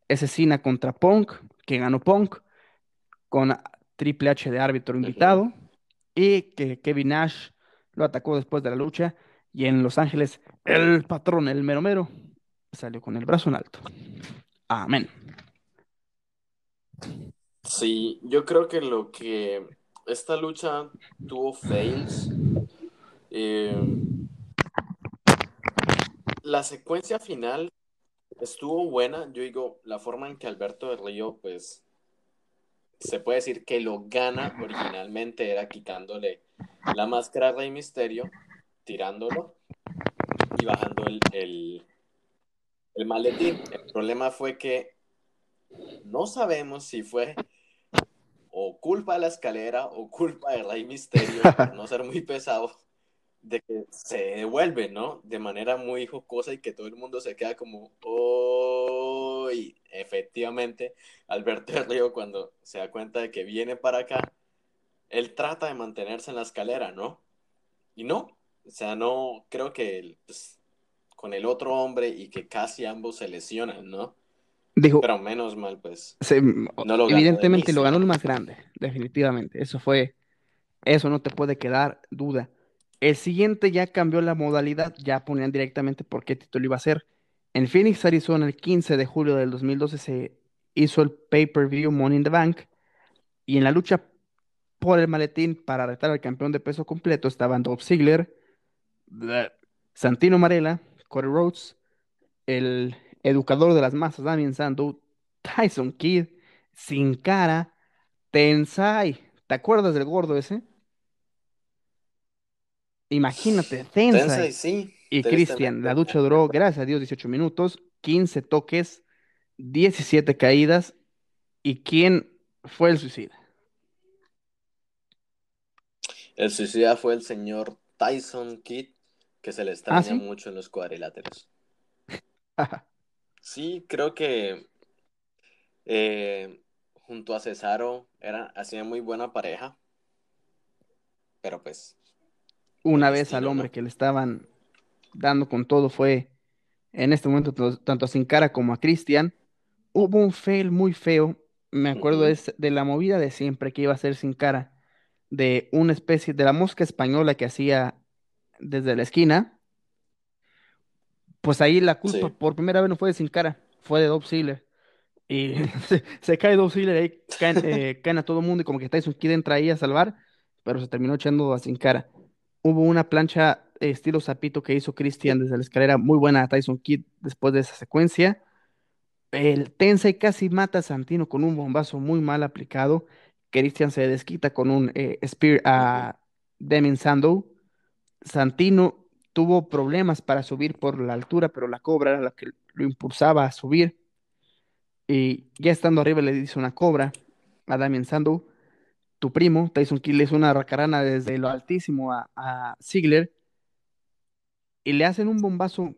Ese Cena contra Punk, que ganó Punk, con Triple H de árbitro invitado, y que Kevin Nash lo atacó después de la lucha. Y en Los Ángeles, el patrón, el mero mero, salió con el brazo en alto. Amén. Sí, yo creo que lo que esta lucha tuvo fails. Eh, la secuencia final estuvo buena. Yo digo, la forma en que Alberto de Río, pues, se puede decir que lo gana originalmente era quitándole la máscara a Rey Misterio, tirándolo y bajando el, el maletín. El problema fue que no sabemos si fue o culpa de la escalera o culpa de Rey Misterio por no ser muy pesado de que se devuelve, ¿no? De manera muy jocosa y que todo el mundo se queda como, efectivamente, Alberto Río cuando se da cuenta de que viene para acá, él trata de mantenerse en la escalera, ¿no? Y no, o sea, no, creo que pues, con el otro hombre y que casi ambos se lesionan, ¿no? Dijo, Pero menos mal, pues. no evidentemente lo ganó el más grande, definitivamente. Eso fue, eso no te puede quedar duda. El siguiente ya cambió la modalidad, ya ponían directamente por qué título iba a ser. En Phoenix, Arizona, el 15 de julio del 2012 se hizo el pay-per-view Money in the Bank y en la lucha por el maletín para retar al campeón de peso completo estaban Dolph Ziggler, Santino Marella, Cody Rhodes, el educador de las masas Damien Sandow, Tyson Kidd, Sin Cara, Tensai. ¿Te acuerdas del gordo ese? Imagínate, Tensai. sí. Y Cristian, la ducha duró, gracias a Dios, 18 minutos, 15 toques, 17 caídas. ¿Y quién fue el suicida? El suicida fue el señor Tyson Kidd, que se le extraña ¿Ah, mucho en los cuadriláteros. sí, creo que eh, junto a Cesaro era, hacía muy buena pareja. pero pues. Una vez al hombre que le estaban dando con todo fue en este momento tanto a Sin Cara como a Cristian. Hubo un fail muy feo. Me acuerdo de la movida de siempre que iba a ser Sin Cara, de una especie de la mosca española que hacía desde la esquina. Pues ahí la culpa por primera vez no fue de Sin Cara, fue de Dob Ziggler. Y se, cae Dob Ziggler, ahí eh, caen, a todo el mundo y como que Tyson Kidd entra ahí a salvar, pero se terminó echando a Sin Cara. Hubo una plancha estilo zapito que hizo Christian desde la escalera, muy buena a Tyson Kidd después de esa secuencia. El Tensei casi mata a Santino con un bombazo muy mal aplicado. Christian se desquita con un eh, Spear a Demin Sandow. Santino tuvo problemas para subir por la altura, pero la cobra era la que lo impulsaba a subir. Y ya estando arriba le dice una cobra a Damien Sandow. Tu primo, Tyson Kidd, es una racarana desde lo altísimo a, a Ziggler y le hacen un bombazo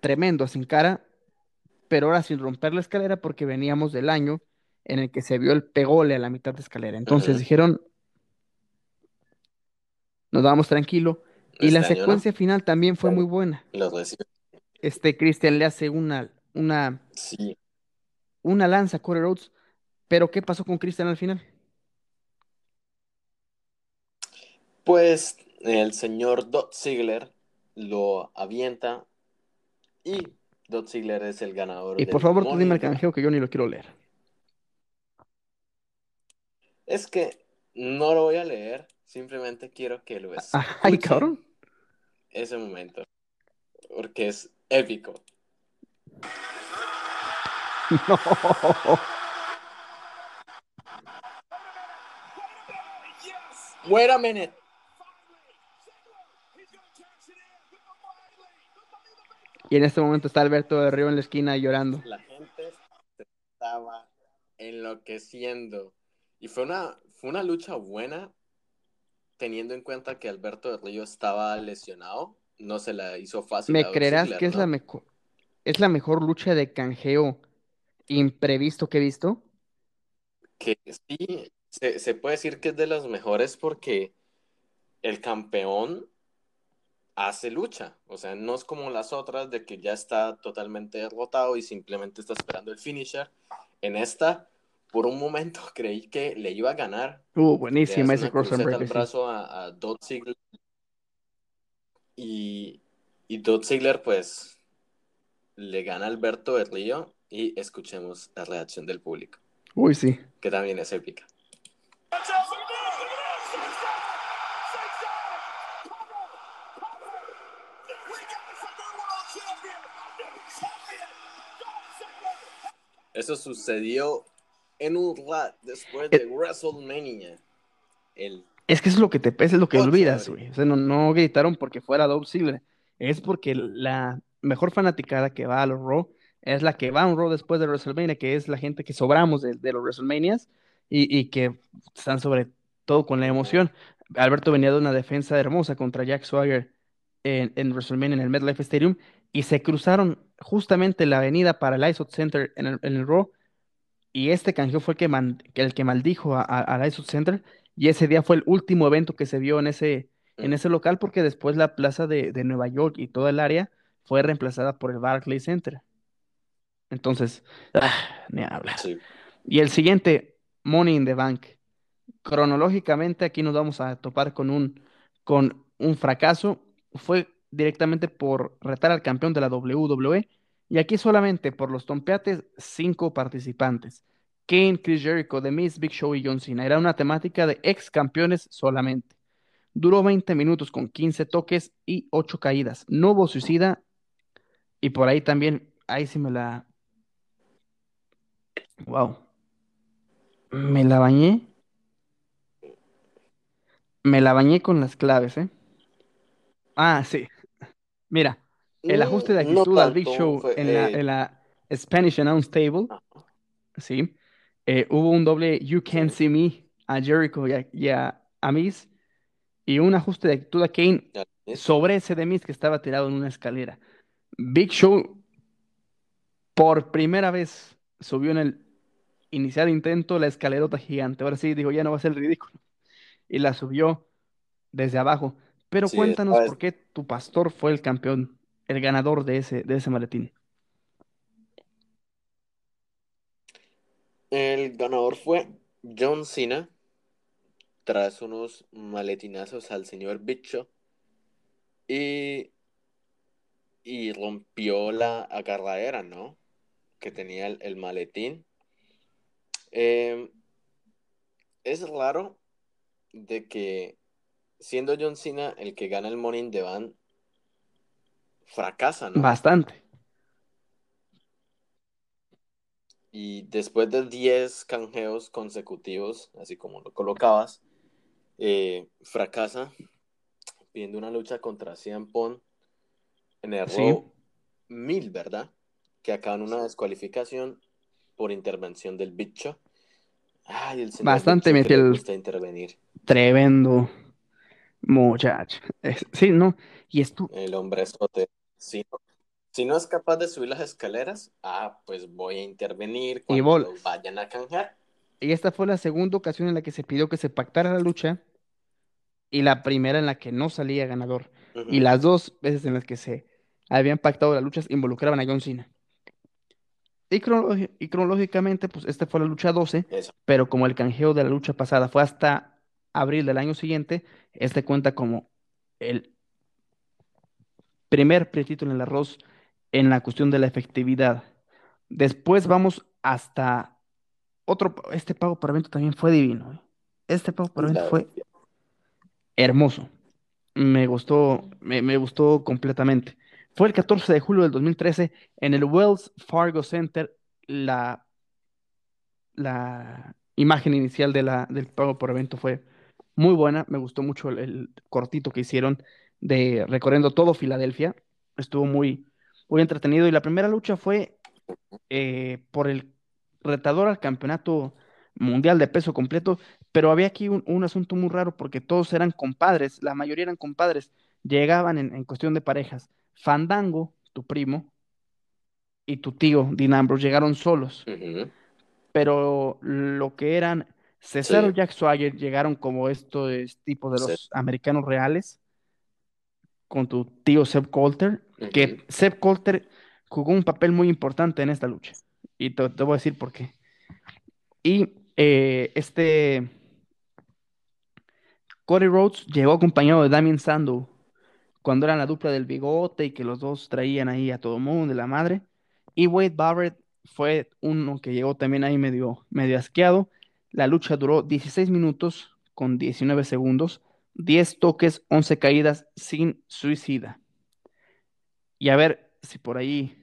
tremendo sin cara, pero ahora sin romper la escalera porque veníamos del año en el que se vio el pegole a la mitad de escalera. Entonces dijeron, nos vamos tranquilo. Y la secuencia final también fue muy buena. Este Christian le hace una, una, una lanza a Corey Rhodes. Pero ¿qué pasó con Christian al final? Pues el señor Dot Ziegler lo avienta y Dot Ziggler es el ganador. Y por favor, tú dime el canjeo que yo ni lo quiero leer. Es que no lo voy a leer, simplemente quiero que lo escuchen. Ay, cabrón. Ese momento. Porque es épico. No. Wait a minute. Y en este momento está Alberto de Río en la esquina llorando. La gente estaba enloqueciendo. Y fue una, fue una lucha buena, teniendo en cuenta que Alberto de Río estaba lesionado. No se la hizo fácil. ¿Me creerás que es, la mejor, es la mejor lucha de canjeo imprevisto que he visto? Que sí, se, se puede decir que es de las mejores porque el campeón hace lucha. O sea, no es como las otras de que ya está totalmente derrotado y simplemente está esperando el finisher. En esta, por un momento creí que le iba a ganar. Uh, buenísima ese cross el brazo a, a Dot Ziggler. Y, y Dot Ziggler, pues, le gana a Alberto de Río y escuchemos la reacción del público. Uy, sí. Que también es épica. Eso sucedió en un rat después de WrestleMania. Es que eso es lo que te pesa, es lo que olvidas, güey. O sea, no, gritaron porque fuera Dolph Ziggler. Es porque la mejor fanaticada que va a los Raw es la que va a un Raw después de WrestleMania, que es la gente que sobramos de, los WrestleManias y, que están sobre todo con la emoción. Alberto venía de una defensa hermosa contra Jack Swagger en, en WrestleMania en el MetLife Stadium y se cruzaron justamente la avenida para el ISOT Center en el, en Raw. Y este canjeo fue el que, el que maldijo al ISOT Center. Y ese día fue el último evento que se vio en ese, en ese local, porque después la plaza de, Nueva York y toda el área fue reemplazada por el Barclays Center. Entonces, ah, ni habla. Y el siguiente, Money in the Bank. Cronológicamente, aquí nos vamos a topar con un, con un fracaso. Fue directamente por retar al campeón de la WWE. Y aquí solamente por los tompeates, cinco participantes. Kane, Chris Jericho, The Miz, Big Show y John Cena. Era una temática de ex campeones solamente. Duró 20 minutos con 15 toques y 8 caídas. No hubo suicida. Y por ahí también, ahí sí me la... Wow. Me la bañé. Me la bañé con las claves, ¿eh? Ah, sí. Mira, el ajuste de actitud al Big Show en, la, Spanish Announce Table, ¿sí? Eh, hubo un doble You Can't See Me a Jericho y a, Miz, y un ajuste de actitud a Kane sobre ese de Miz que estaba tirado en una escalera. Big Show, por primera vez, subió en el inicial intento la escalerota gigante. Ahora sí, dijo, ya no va a ser ridículo. y la subió desde abajo. Pero Sí, cuéntanos esta por qué tu pastor fue el campeón, el ganador de ese, de ese maletín. el ganador fue John Cena tras unos maletinazos al señor Bicho y, y rompió la agarradera, ¿no? Que tenía el, el maletín. Eh, es raro de que siendo John Cena el que gana el Money in the Bank, fracasa, ¿no? Bastante. Y después de 10 canjeos consecutivos, así como lo colocabas, eh, fracasa pidiendo una lucha contra CM Punk en el Sí. 1000, ¿verdad? Que acaba en una descualificación por intervención del bicho. Ay, el señor Bastante, Miguel. gusta intervenir. Tremendo muchacho. Es- sí, no. Y esto, El hombre estote. Si no, si no es capaz de subir las escaleras, ah, pues voy a intervenir Y cuando lo vayan a canjear. y esta fue la segunda ocasión en la que se pidió que se pactara la lucha y la primera en la que no salía ganador. Y Ujú. las dos veces en las que se habían pactado las luchas involucraban a John Cena. Y, cronológicamente, pues esta fue la lucha 12, Eso. pero como el canjeo de la lucha pasada fue hasta abril del año siguiente, este cuenta como el primer pretítulo en el arroz en la cuestión de la efectividad. Después vamos hasta otro, este pago por evento también fue divino. ¿eh? Este pago por evento fue hermoso. Me gustó, me, me gustó completamente. Fue el 14 de julio del 2013 en el Wells Fargo Center. La, la imagen inicial de la, del pago por evento fue muy buena. Me gustó mucho el, el cortito que hicieron de recorriendo todo Filadelfia. Estuvo muy, muy entretenido. Y la primera lucha fue eh, por el retador al campeonato mundial de peso completo, pero había aquí un, un asunto muy raro porque todos eran compadres, la mayoría eran compadres, llegaban en, en cuestión de parejas. Fandango, tu primo, y tu tío, Dean Ambrose, llegaron solos, pero lo que eran Cesaro Sí. Jack Swagger llegaron como estos tipos de Sí. los americanos reales, con tu tío Seb Coulter, que. Seb Coulter jugó un papel muy importante en esta lucha. Y te, te voy a decir por qué. Y eh, este Cody Rhodes llegó acompañado de Damien Sandow cuando eran la dupla del bigote y que los dos traían ahí a todo mundo de la madre. Y Wade Barrett fue uno que llegó también ahí medio, medio asqueado. La lucha duró 16 minutos con 19 segundos, 10 toques, 11 caídas sin suicida. Y a ver si por ahí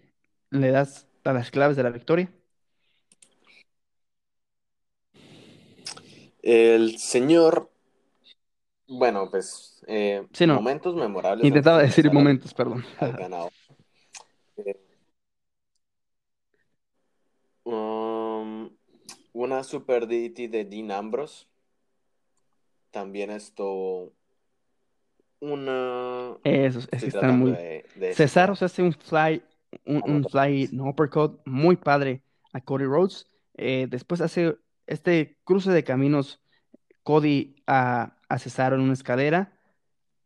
le das a las claves de la victoria. El señor, bueno, pues eh, Sí, no. momentos memorables Intentaba decir pasar al- momentos, perdón. al ganador. Eh, um, una Super DDT de Dean Ambrose. También esto. Una. Eso, es que están muy... de, de Cesaro se hace un fly, un, un Anotar. fly, no uppercut muy padre a Cody Rhodes. Eh, después hace este cruce de caminos Cody a, a Cesaro en una escalera.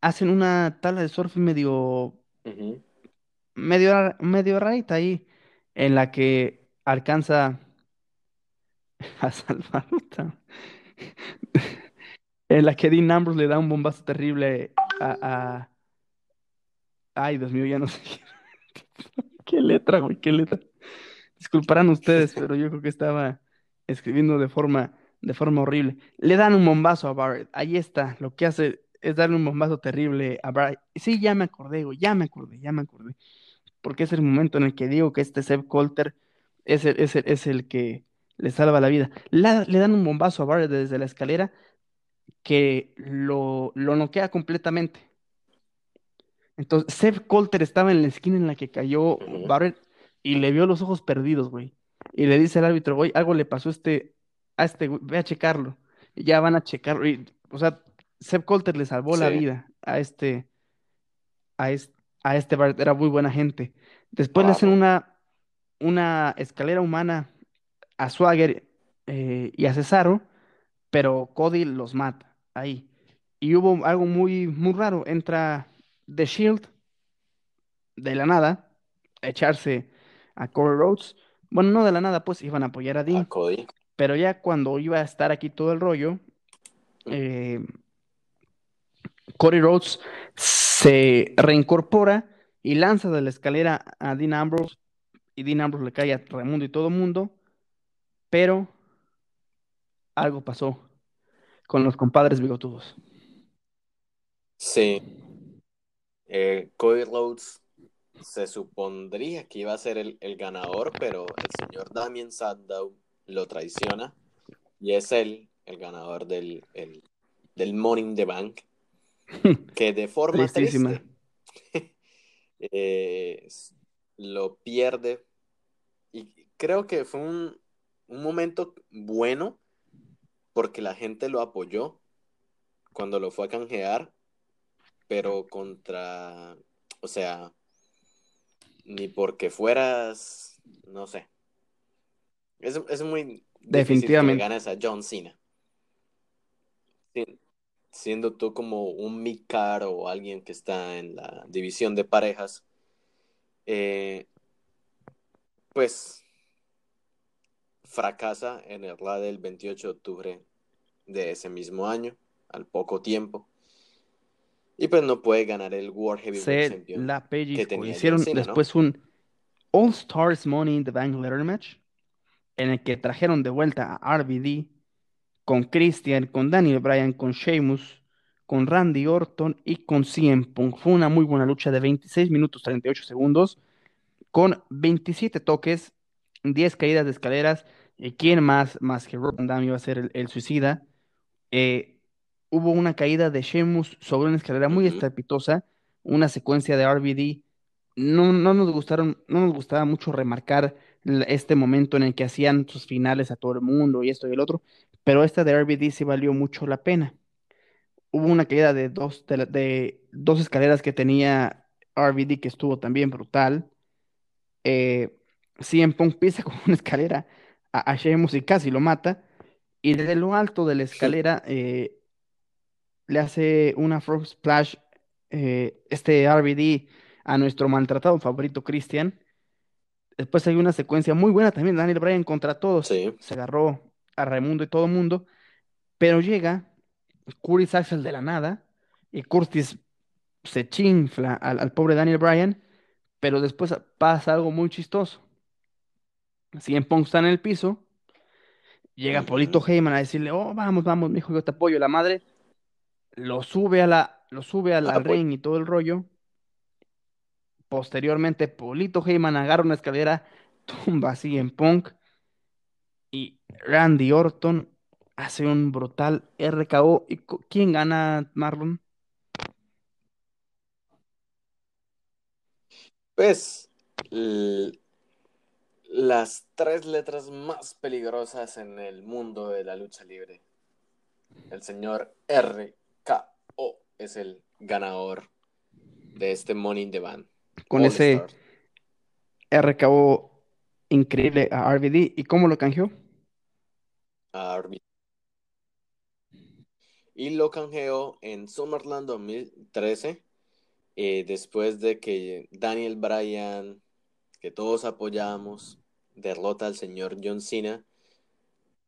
Hacen una tabla de surf medio, medio, medio rarita ahí, en la que alcanza a salvar otra. En la que Dean Ambrose le da un bombazo terrible a, Ay, Dios mío, ya no sé. Qué letra, güey, qué letra. Disculparán ustedes, pero yo creo que estaba escribiendo de forma, de forma horrible. Le dan un bombazo a Barrett. Ahí está. Lo que hace es darle un bombazo terrible a Barrett. Sí, ya me acordé, güey. Ya me acordé, ya me acordé. Porque es el momento en el que digo que este Seb Coulter es el, es el, es el que le salva la vida. La- le dan un bombazo a Barrett desde la escalera que lo, lo noquea completamente. Entonces, Seb Coulter estaba en la esquina en la que cayó. Barrett y le vio los ojos perdidos, güey. Y le dice al árbitro, güey, algo le pasó a este, a este, güey, ve a checarlo. Y ya van a checarlo. Y, o sea, Seb Coulter le salvó la vida a este, a este, a este Barrett. Era muy buena gente. Después le hacen una, una escalera humana a Swagger eh, y a Cesaro, pero Cody los mata ahí. Y hubo algo muy, muy raro. Entra The Shield de la nada a echarse a Corey Rhodes. Bueno, no de la nada, pues iban a apoyar a Dean. A Cody. Pero ya cuando iba a estar aquí todo el rollo, eh, Cody Rhodes se reincorpora y lanza de la escalera a Dean Ambrose. Y Dean Ambrose le cae a Raimundo y todo el mundo. Pero algo pasó con los compadres bigotudos. Sí. Eh, Cody Rhodes se supondría que iba a ser el, el, ganador, pero el señor Damien Sandow lo traiciona y es él el ganador del, el, del Morning the Bank, que de forma triste eh, lo pierde y creo que fue un, un momento bueno porque la gente lo apoyó cuando lo fue a canjear, pero contra, o sea, ni porque fueras, no sé. Es, es muy definitivamente que ganes a John Cena. Siendo tú como un Mikar o alguien que está en la división de parejas, eh, pues fracasa en el RA del 28 de octubre de ese mismo año, al poco tiempo. Y pues no puede ganar el World Heavyweight Champion. La que tenía Hicieron Cena, después ¿no? un All Stars Money in the Bank Ladder Match, en el que trajeron de vuelta a RVD con Christian, con Daniel Bryan, con Sheamus, con Randy Orton y con CM Punk. Fue una muy buena lucha de 26 minutos 38 segundos, con 27 toques, 10 caídas de escaleras. ¿Y quién más, más que Rob Van Damme iba a ser el, el suicida? Eh, hubo una caída de Sheamus sobre una escalera muy estrepitosa, una secuencia de RVD. No, no nos gustaron, no nos gustaba mucho remarcar este momento en el que hacían sus finales a todo el mundo y esto y el otro, pero esta de RVD sí valió mucho la pena. Hubo una caída de dos, de, dos escaleras que tenía RVD que estuvo también brutal. Eh, CM Punk pisa con una escalera a, a Sheamus y casi lo mata. Y desde lo alto de la escalera eh, le hace una frog splash eh, este RVD a nuestro maltratado favorito Christian. Después hay una secuencia muy buena también Daniel Bryan contra todos. Sí. Se agarró a Raimundo y todo el mundo. Pero llega Curtis Axel de la nada y Curtis se chinfla al, al pobre Daniel Bryan. Pero después pasa algo muy chistoso. CM Punk está en el piso. Llega. Polito Heyman a decirle, oh, vamos, vamos, mijo, yo te apoyo. La madre lo sube a la, lo sube Ah, al pues. ring y todo el rollo. Posteriormente, Polito Heyman agarra una escalera, tumba así en Punk. Y Randy Orton hace un brutal RKO. ¿Y quién gana, Marlon? Pues las tres letras más peligrosas en el mundo de la lucha libre. El señor RKO es el ganador de este Money in the Bank. Con All ese. RKO increíble a RVD. ¿Y cómo lo canjeó? a. Y lo canjeó en SummerSlam 2013, eh, después de que Daniel Bryan, que todos apoyamos, derrota al señor John Cena,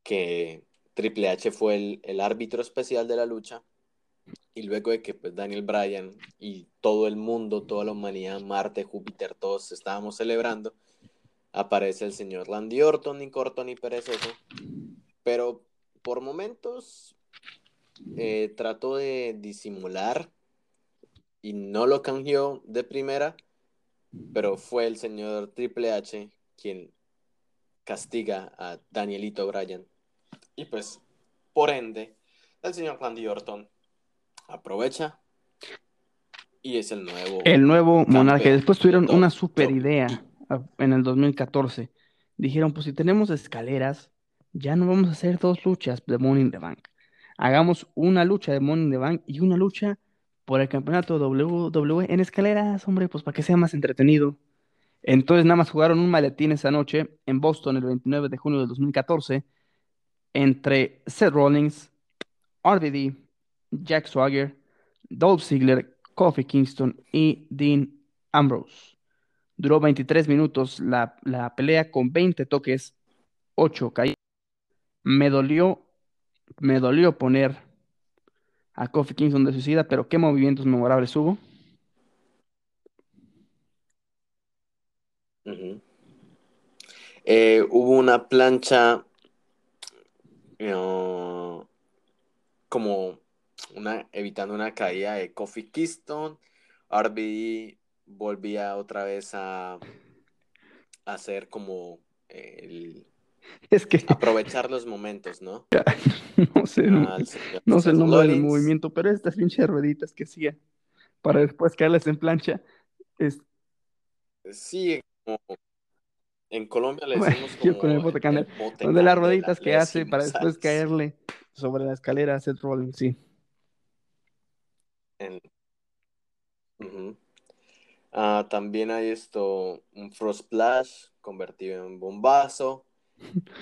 que Triple H fue el, el árbitro especial de la lucha. Y luego de que pues, Daniel Bryan y todo el mundo, toda la humanidad, Marte, Júpiter, todos estábamos celebrando, aparece el señor Randy Orton, ni corto ni perezoso, pero por momentos eh, trató de disimular y no lo canjeó de primera, pero fue el señor Triple H quien castiga a Danielito Bryan. Y pues, por ende, el señor Randy Orton aprovecha y es el nuevo El nuevo monarca. Después tuvieron una super idea en el 2014. Dijeron, pues si tenemos escaleras, ya no vamos a hacer dos luchas de Money in the Bank. Hagamos una lucha de Money in the Bank y una lucha por el campeonato WWE en escaleras, hombre, pues para que sea más entretenido. Entonces nada más jugaron un maletín esa noche en Boston el 29 de junio del 2014 entre Seth Rollins, RVD, Jack Swagger, Dolph Ziggler, Kofi Kingston y Dean Ambrose. Duró 23 minutos la, la pelea con 20 toques, 8 caídas. Me dolió, me dolió poner a Kofi Kingston de suicida, pero qué movimientos memorables hubo. Eh, hubo una plancha como una, evitando una caída de Kofi Kingston. RBD volvía otra vez a, hacer como el, es que aprovechar los momentos, ¿no? no sé, no, sé el nombre del movimiento, pero estas pinches rueditas que hacía para después caerles en plancha. Es... Sí, como en Colombia le decimos como con el bote donde las rueditas que hace para después caerle sobre la escalera a Seth Rollins, sí. Ah, también hay esto, un Frost Splash convertido en bombazo.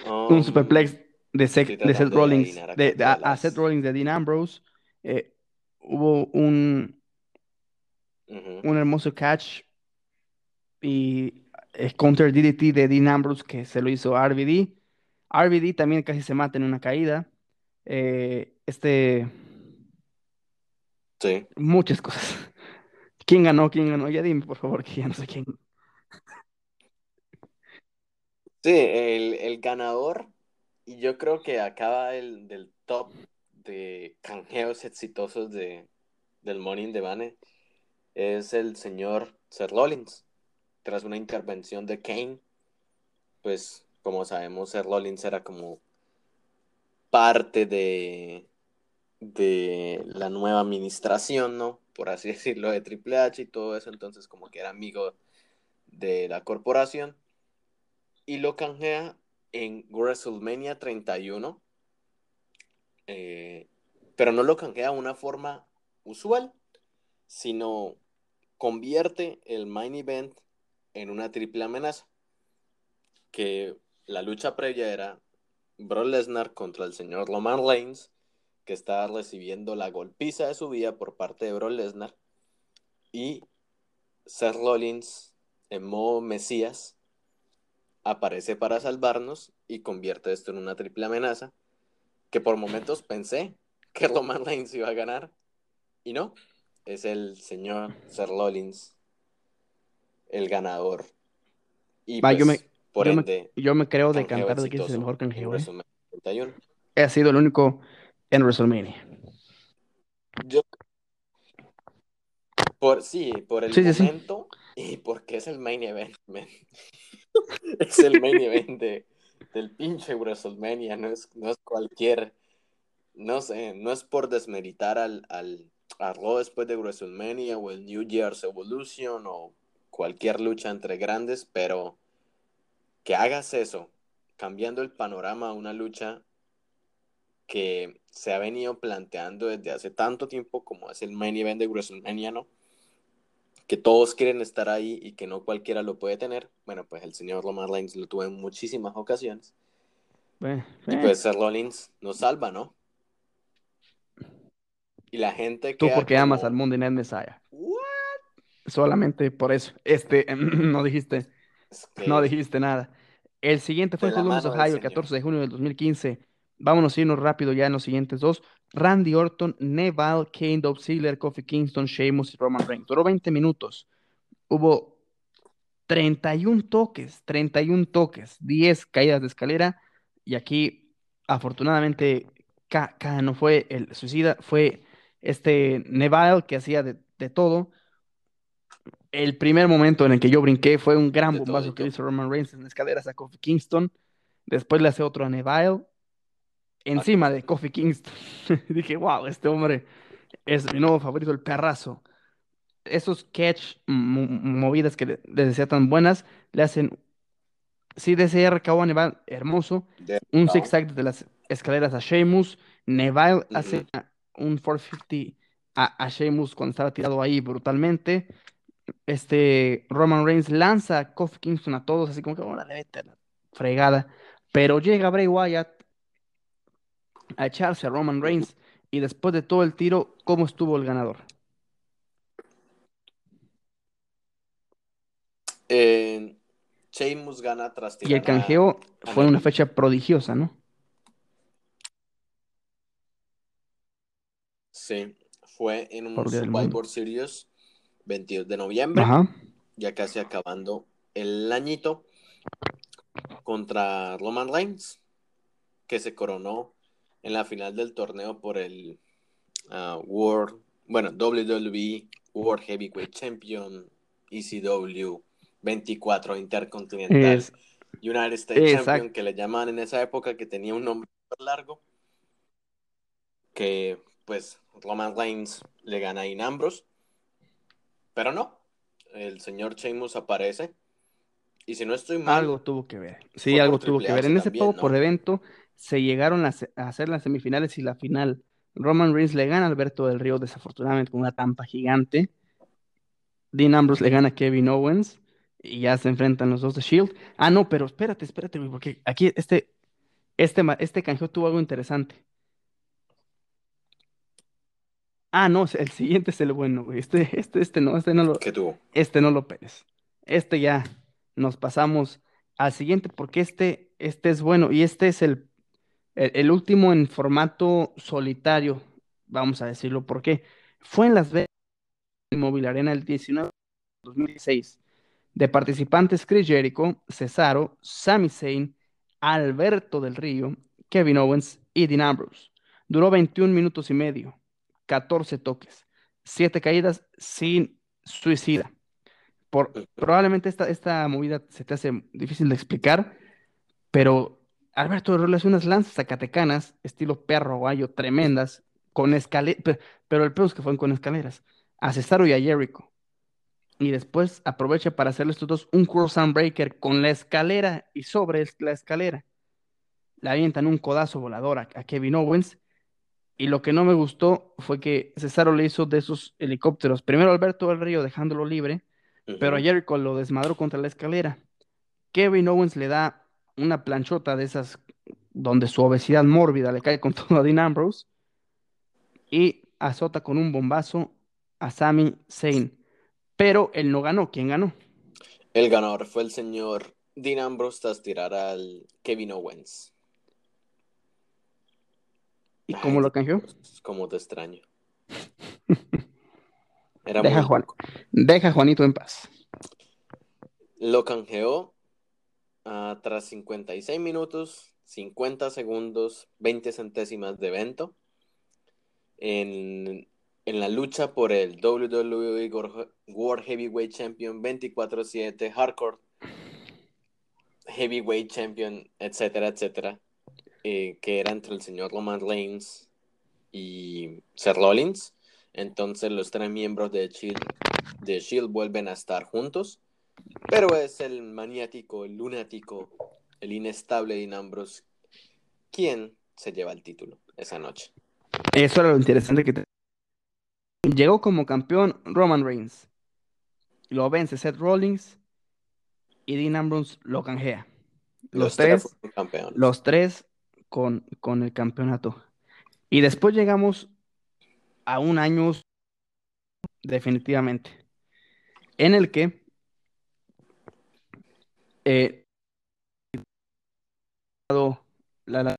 Un um, superplex de, Seth Rollins, de, a, Seth Rollins de Dean Ambrose. Eh, hubo un, un hermoso catch y counter DDT de Dean Ambrose que se lo hizo RVD. RVD también casi se mata en una caída. Eh, este. Sí. Muchas cosas. ¿Quién ganó? ¿Quién ganó? Ya dime, por favor, que ya no sé quién. Sí, el, ganador, y yo creo que acaba el, del top de canjeos exitosos de, del Morning de Bane, es el señor Seth Rollins tras una intervención de Kane, pues como sabemos, Sir Rollins era como parte de, de la nueva administración, ¿no? Por así decirlo, de Triple H y todo eso, entonces como que era amigo de la corporación y lo canjea en WrestleMania 31, eh, pero no lo canjea de una forma usual, sino convierte el main event en una triple amenaza. Que la lucha previa era Brock Lesnar contra el señor Roman Reigns, que estaba recibiendo la golpiza de su vida por parte de Brock Lesnar, y Seth Rollins en modo Mesías aparece para salvarnos y convierte esto en una triple amenaza, que por momentos pensé que Roman Reigns iba a ganar, y no, es el señor Seth Rollins el ganador. Y yo, me, pues, por yo, ende, me, yo me creo de cantar de que es el mejor canjeo. ¿eh? Ha sido el único en WrestleMania. Yo, por, sí, por el momento y porque es el main event, es el main event del pinche WrestleMania, no es, no es cualquier, no sé, no es por desmeritar al, al, a después de WrestleMania o el New Year's Evolution o cualquier lucha entre grandes, pero que hagas eso, cambiando el panorama a una lucha que se ha venido planteando desde hace tanto tiempo como es el main event de WrestleMania, ¿no? Que todos quieren estar ahí y que no cualquiera lo puede tener. Bueno, pues el señor Roman Reigns lo tuvo en muchísimas ocasiones. Y pues Seth Rollins nos salva, ¿no? Y la gente que... Tú porque amas al Monday Night Messiah. Solamente por eso. Este, no dijiste, no dijiste nada. El siguiente fue Columbus, Ohio, el 14 de junio del 2015. Vámonos a irnos rápido ya en los siguientes dos. Randy Orton, Neville, Kane, Dolph Ziggler, Kofi Kingston, Sheamus y Roman Reigns. Duró 20 minutos. Hubo 31 toques, 31 toques, 10 caídas de escalera. Y aquí, afortunadamente, K, no fue el suicida, fue este Neville que hacía de, de todo el primer momento en el que yo brinqué fue un gran bombazo que hizo Roman Reigns en escaleras a Kofi Kingston. Después le hace otro a Neville. Encima de Kofi Kingston. Dije, wow, este hombre es mi nuevo favorito, el perrazo. Esos catch movidas que le, decía tan buenas, le hacen. Sí, DCR a Neville, hermoso. Un zigzag desde las escaleras a Sheamus. Neville hace un 450 a, a Sheamus cuando estaba tirado ahí brutalmente este Roman Reigns lanza a Kofi Kingston a todos, así como que, órale, vete la fregada. Pero llega Bray Wyatt a echarse a Roman Reigns Y después de todo el tiro, ¿cómo estuvo el ganador? Eh, Sheamus gana tras Y el canjeo a fue una fecha prodigiosa, ¿no? Sí, fue en un Survivor. Series 22 de noviembre, Ajá. ya casi acabando el añito, contra Roman Reigns, que se coronó en la final del torneo por el ah, World, bueno, WWE World Heavyweight Champion, ECW 24 Intercontinental, Es, United States Exacto. Champion, que le llaman en esa época, que tenía un nombre largo, que pues Roman Reigns le gana a Dean Ambrose, pero no, el señor Sheamus aparece, y si no estoy mal, algo tuvo que ver. Sí, algo tuvo que ver. En ese pago ¿no? por evento se llegaron a, hacer las semifinales y la final. Roman Reigns le gana a Alberto del Río, desafortunadamente, con una tampa gigante. Dean Ambrose le gana a Kevin Owens y ya se enfrentan los dos de Shield. Ah, no, pero espérate, espérate, güey, porque aquí este, este, este canjeo tuvo algo interesante. Ah, no, el siguiente es el bueno, güey. Este, este, este no, este no lo, tuvo. este no lo peles. Este ya nos pasamos al siguiente porque este, este es bueno y este es el, el, último en formato solitario, vamos a decirlo, porque fue en Las Vegas Mobile Arena el 19 de 2016. De participantes Chris Jericho, Cesaro, Sami Zayn, Alberto del Río, Kevin Owens y Dean Ambrose. Duró 21 minutos y medio, 14 toques, 7 caídas sin suicida. Por, probablemente esta, esta movida se te hace difícil de explicar, pero Alberto del Río le hace unas lanzas zacatecanas, estilo perro gallo, tremendas, con escaleras, pero, pero el peor es que fueron con escaleras, a Cesaro y a Jericho. Y después aprovecha para hacerle estos dos un cross breaker con la escalera y sobre la escalera. Le avientan un codazo volador a, a Kevin Owens. Y lo que no me gustó fue que Cesaro le hizo de esos helicópteros. Primero Alberto del Río dejándolo libre, pero a. Jericho lo desmadró contra la escalera. Kevin Owens le da una planchota de esas donde su obesidad mórbida le cae con todo a Dean Ambrose y azota con un bombazo a Sami Zayn. Pero él no ganó. ¿Quién ganó? El ganador fue el señor Dean Ambrose tras tirar al Kevin Owens. ¿Y Ay, cómo lo canjeó? Cómo te extraño. Era Deja muy Juan, deja a Juanito en paz. Lo canjeó ah, tras 56 minutos, 50 segundos, 20 centésimas de evento en, en la lucha por el WWE World Heavyweight Champion 24-7, Hardcore Heavyweight Champion, etcétera, etcétera, eh, que era entre el señor Roman Reigns y Seth Rollins. Entonces los tres miembros de Shield, de Shield vuelven a estar juntos. Pero es el maniático, el lunático, el inestable Dean Ambrose quien se lleva el título esa noche. Eso era lo interesante que te... Llegó como campeón Roman Reigns. Lo vence Seth Rollins y Dean Ambrose lo canjea. Los, tres, los tres con, con el campeonato. Y después llegamos a un año definitivamente en el que eh, la, la-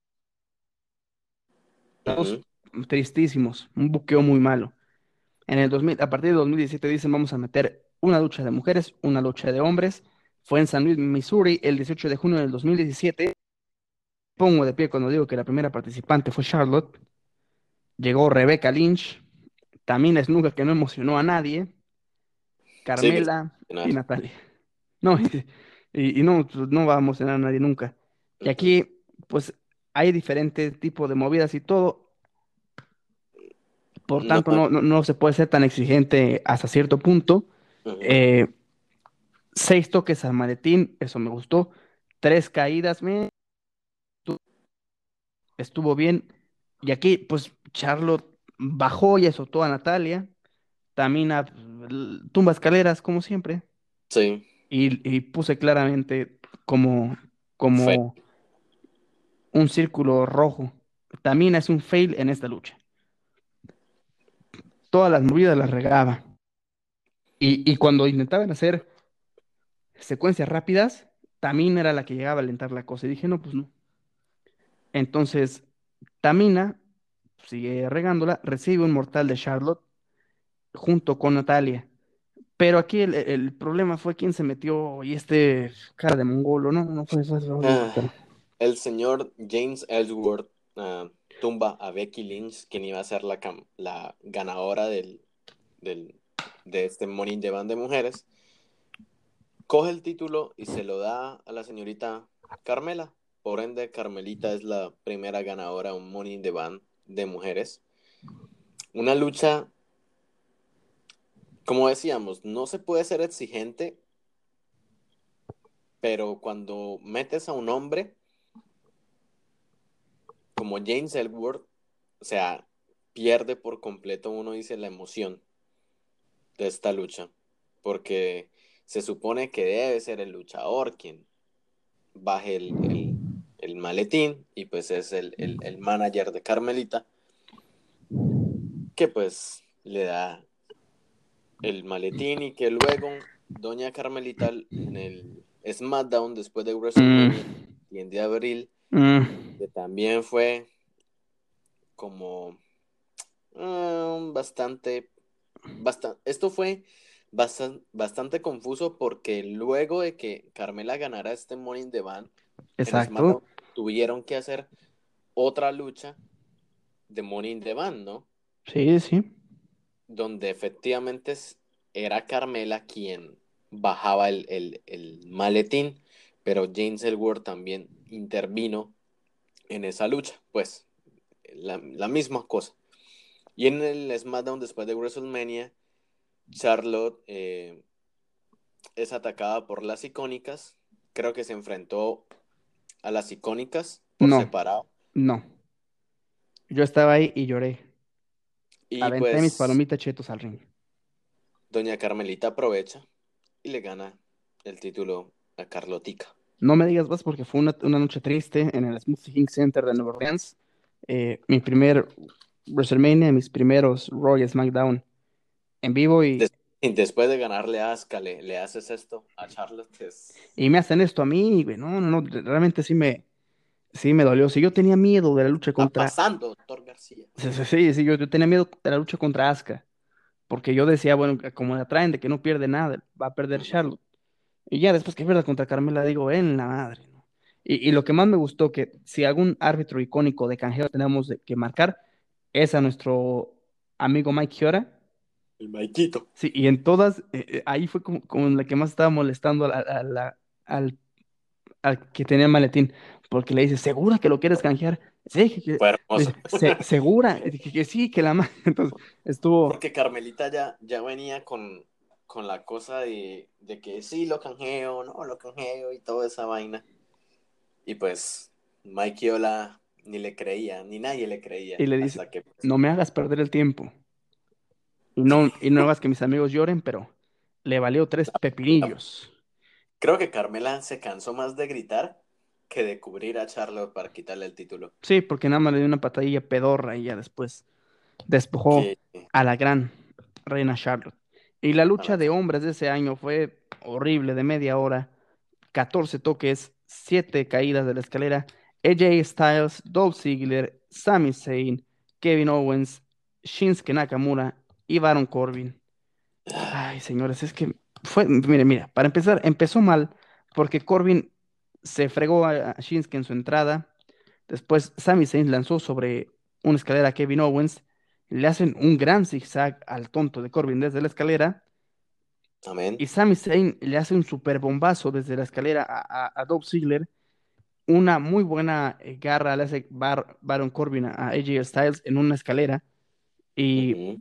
Ujú. tristísimos, un buqueo muy malo. En el 2000, a partir de 2017 dicen vamos a meter una lucha de mujeres, una lucha de hombres. Fue en San Luis, Missouri, el 18 de junio del 2017. Pongo de pie cuando digo que la primera participante fue Charlotte. Llegó Rebecca Lynch, Tamina Snuka, que no emocionó a nadie. Carmela y. Natalia. No, y, no, pues, no va a emocionar a nadie nunca. Y aquí, pues, hay diferentes tipos de movidas y todo. Por tanto, no, no, no se puede ser tan exigente hasta cierto punto. Eh, seis toques al maletín, eso me gustó. Tres caídas, me estu- estuvo bien. Y aquí, pues, Charlotte bajó y azotó a Natalia. Tamina pues, tumba escaleras, como siempre. Sí, Y, y puse claramente como, como un círculo rojo. Tamina es un fail en esta lucha. todas las movidas las regaba. Y, y cuando intentaban hacer secuencias rápidas, Tamina era la que llegaba a alentar la cosa. Y dije, no, pues no. Entonces, Tamina sigue regándola, recibe un mortal de Charlotte junto con Natalia. Pero aquí el, problema fue quién se metió y este cara de mongolo, ¿no? No fue eso. Ah, el señor James Ellsworth ah, tumba a Becky Lynch, quien iba a ser la, la ganadora del, del, de este Morning de Band de mujeres. Coge el título y se lo da a la señorita Carmela. Por ende, Carmelita es la primera ganadora un Morning de Band de mujeres. Una lucha como decíamos, no se puede ser exigente, pero cuando metes a un hombre como James Ellsworth, o sea, pierde por completo, uno dice, la emoción de esta lucha, porque se supone que debe ser el luchador quien baje el, maletín y pues es el, el manager de Carmelita que pues le da el maletín y que luego Doña Carmelita en el SmackDown después de WrestleMania y en de abril, mm. que también fue como ah, bastante, bastante, esto fue bastante, bastante confuso porque luego de que Carmela ganara este Morning the Band, Exacto. tuvieron que hacer otra lucha de Morning the Band, ¿no? Sí, sí donde efectivamente era Carmela quien bajaba el, maletín, pero James Ellsworth también intervino en esa lucha, pues la, misma cosa. Y en el SmackDown después de WrestleMania, Charlotte eh, es atacada por las icónicas. Creo que se enfrentó a las icónicas por separado. No. Yo estaba ahí y lloré. Y Aventé mis pues palomitas chetos al ring. Doña Carmelita aprovecha y le gana el título a Carlotica. No me digas más porque fue una, noche triste en el Smoothie Center de Nueva Orleans. Eh, mi primer WrestleMania, mis primeros Royal SmackDown en vivo y... después de ganarle a Asuka, le, haces esto a Charlotte. Y me hacen esto a mí, no, no, no, realmente sí me, Sí, me dolió. Sí, yo tenía miedo de la lucha contra. pasando, doctor García. Sí, sí, sí, yo, tenía miedo de la lucha contra Asuka. Porque yo decía, bueno, como la traen de que no pierde nada, va a perder Charlotte. Y ya después que pierda contra Carmela, digo, en la madre. ¿no? Y, lo que más me gustó, que si algún árbitro icónico de canjeo tenemos que marcar, es a nuestro amigo Mike Chiora. El Maikito. Sí, y en todas, eh, eh, ahí fue como, la que más estaba molestando a al, al que tenía el maletín porque le dice, ¿segura que lo quieres canjear? Sí, que, segura, que, sí, que la madre. Entonces estuvo. Porque Carmelita ya, ya venía con, con la cosa de, que sí lo canjeo, no lo canjeo y toda esa vaina. Y pues Mike Ola ni le creía, ni nadie le creía. Y le dice, pues, no me hagas perder el tiempo. Y no, y no hagas que mis amigos lloren, pero le valió tres pepinillos. Creo que Carmela se cansó más de gritar que de cubrir a Charlotte para quitarle el título. Sí, porque nada más le dio una patadilla pedorra y ya después despojó a la gran reina Charlotte. Y la lucha de hombres de ese año fue horrible, de media hora, 14 toques, 7 caídas de la escalera. AJ Styles, Dolph Ziggler, Sami Zayn, Kevin Owens, Shinsuke Nakamura y Baron Corbin. Ay, señores, es que fue, mire, mira, para empezar, empezó mal porque Corbin se fregó a Shinsuke en su entrada. Después Sami Zayn lanzó sobre una escalera a Kevin Owens. Le hacen un gran zigzag al tonto de Corbin desde la escalera. Amén. Y Sami Zayn le hace un super bombazo desde la escalera a, a, Ziggler. Una muy buena eh, garra le hace Baron Corbin a, AJ Styles en una escalera. Y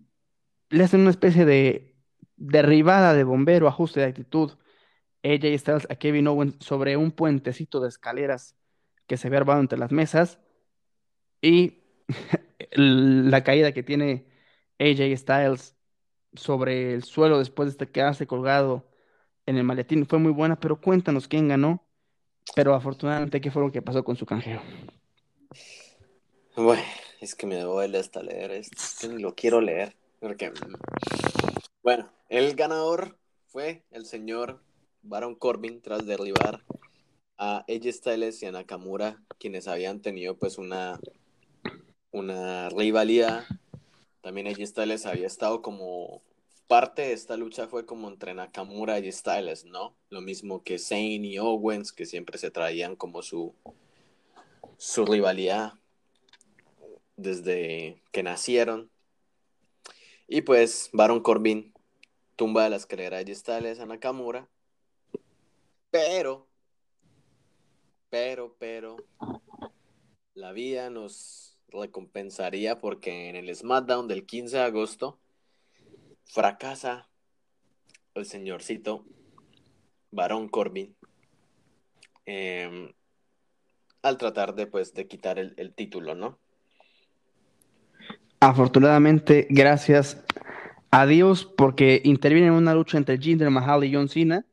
le hacen una especie de derribada de bombero, ajuste de actitud AJ Styles a Kevin Owens sobre un puentecito de escaleras que se había armado entre las mesas y la caída que tiene AJ Styles sobre el suelo después de quedarse colgado en el maletín fue muy buena, pero cuéntanos quién ganó, pero afortunadamente qué fue lo que pasó con su canjeo. Bueno, es que me duele hasta leer esto, ni lo quiero leer. Porque, bueno, el ganador fue el señor Baron Corbin tras derribar a AJ Styles y a Nakamura, quienes habían tenido pues una, una rivalidad. También AJ Styles había estado como parte de esta lucha fue como entre Nakamura y Styles, ¿no? Lo mismo que Zayn y Owens, que siempre se traían como su, su rivalidad desde que nacieron. Y pues Baron Corbin tumba de la escalera de Styles a Nakamura. Pero, pero, pero, la vida nos recompensaría porque en el SmackDown del 15 de agosto fracasa el señorcito Barón Corbin em, al tratar de, pues, de quitar el, título, ¿no? Afortunadamente, gracias a Dios, porque interviene en una lucha entre Jinder Mahal y John Cena,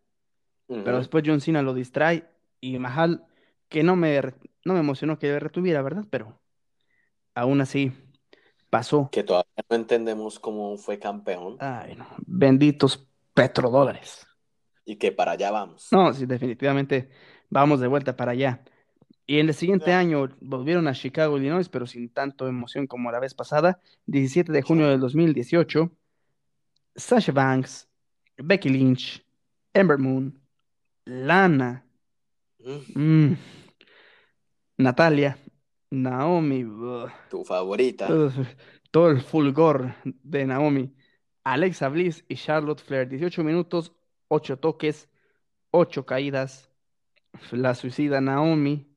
pero después John Cena lo distrae y Mahal, que no me, no me emocionó que retuviera, ¿verdad? Pero aún así pasó. Que todavía no entendemos cómo fue campeón. Ay, no. Benditos petrodólares. Y que para allá vamos. No, sí, definitivamente vamos de vuelta para allá. Y en el siguiente año volvieron a Chicago, Illinois, pero sin tanto emoción como la vez pasada. 17 de junio del 2018, Sasha Banks, Becky Lynch, Ember Moon, Lana, mm. Mm, Natalia, Naomi. Tu favorita. todo el fulgor de Naomi. Alexa Bliss y Charlotte Flair. 18 minutos, 8 toques, 8 caídas. La suicida Naomi.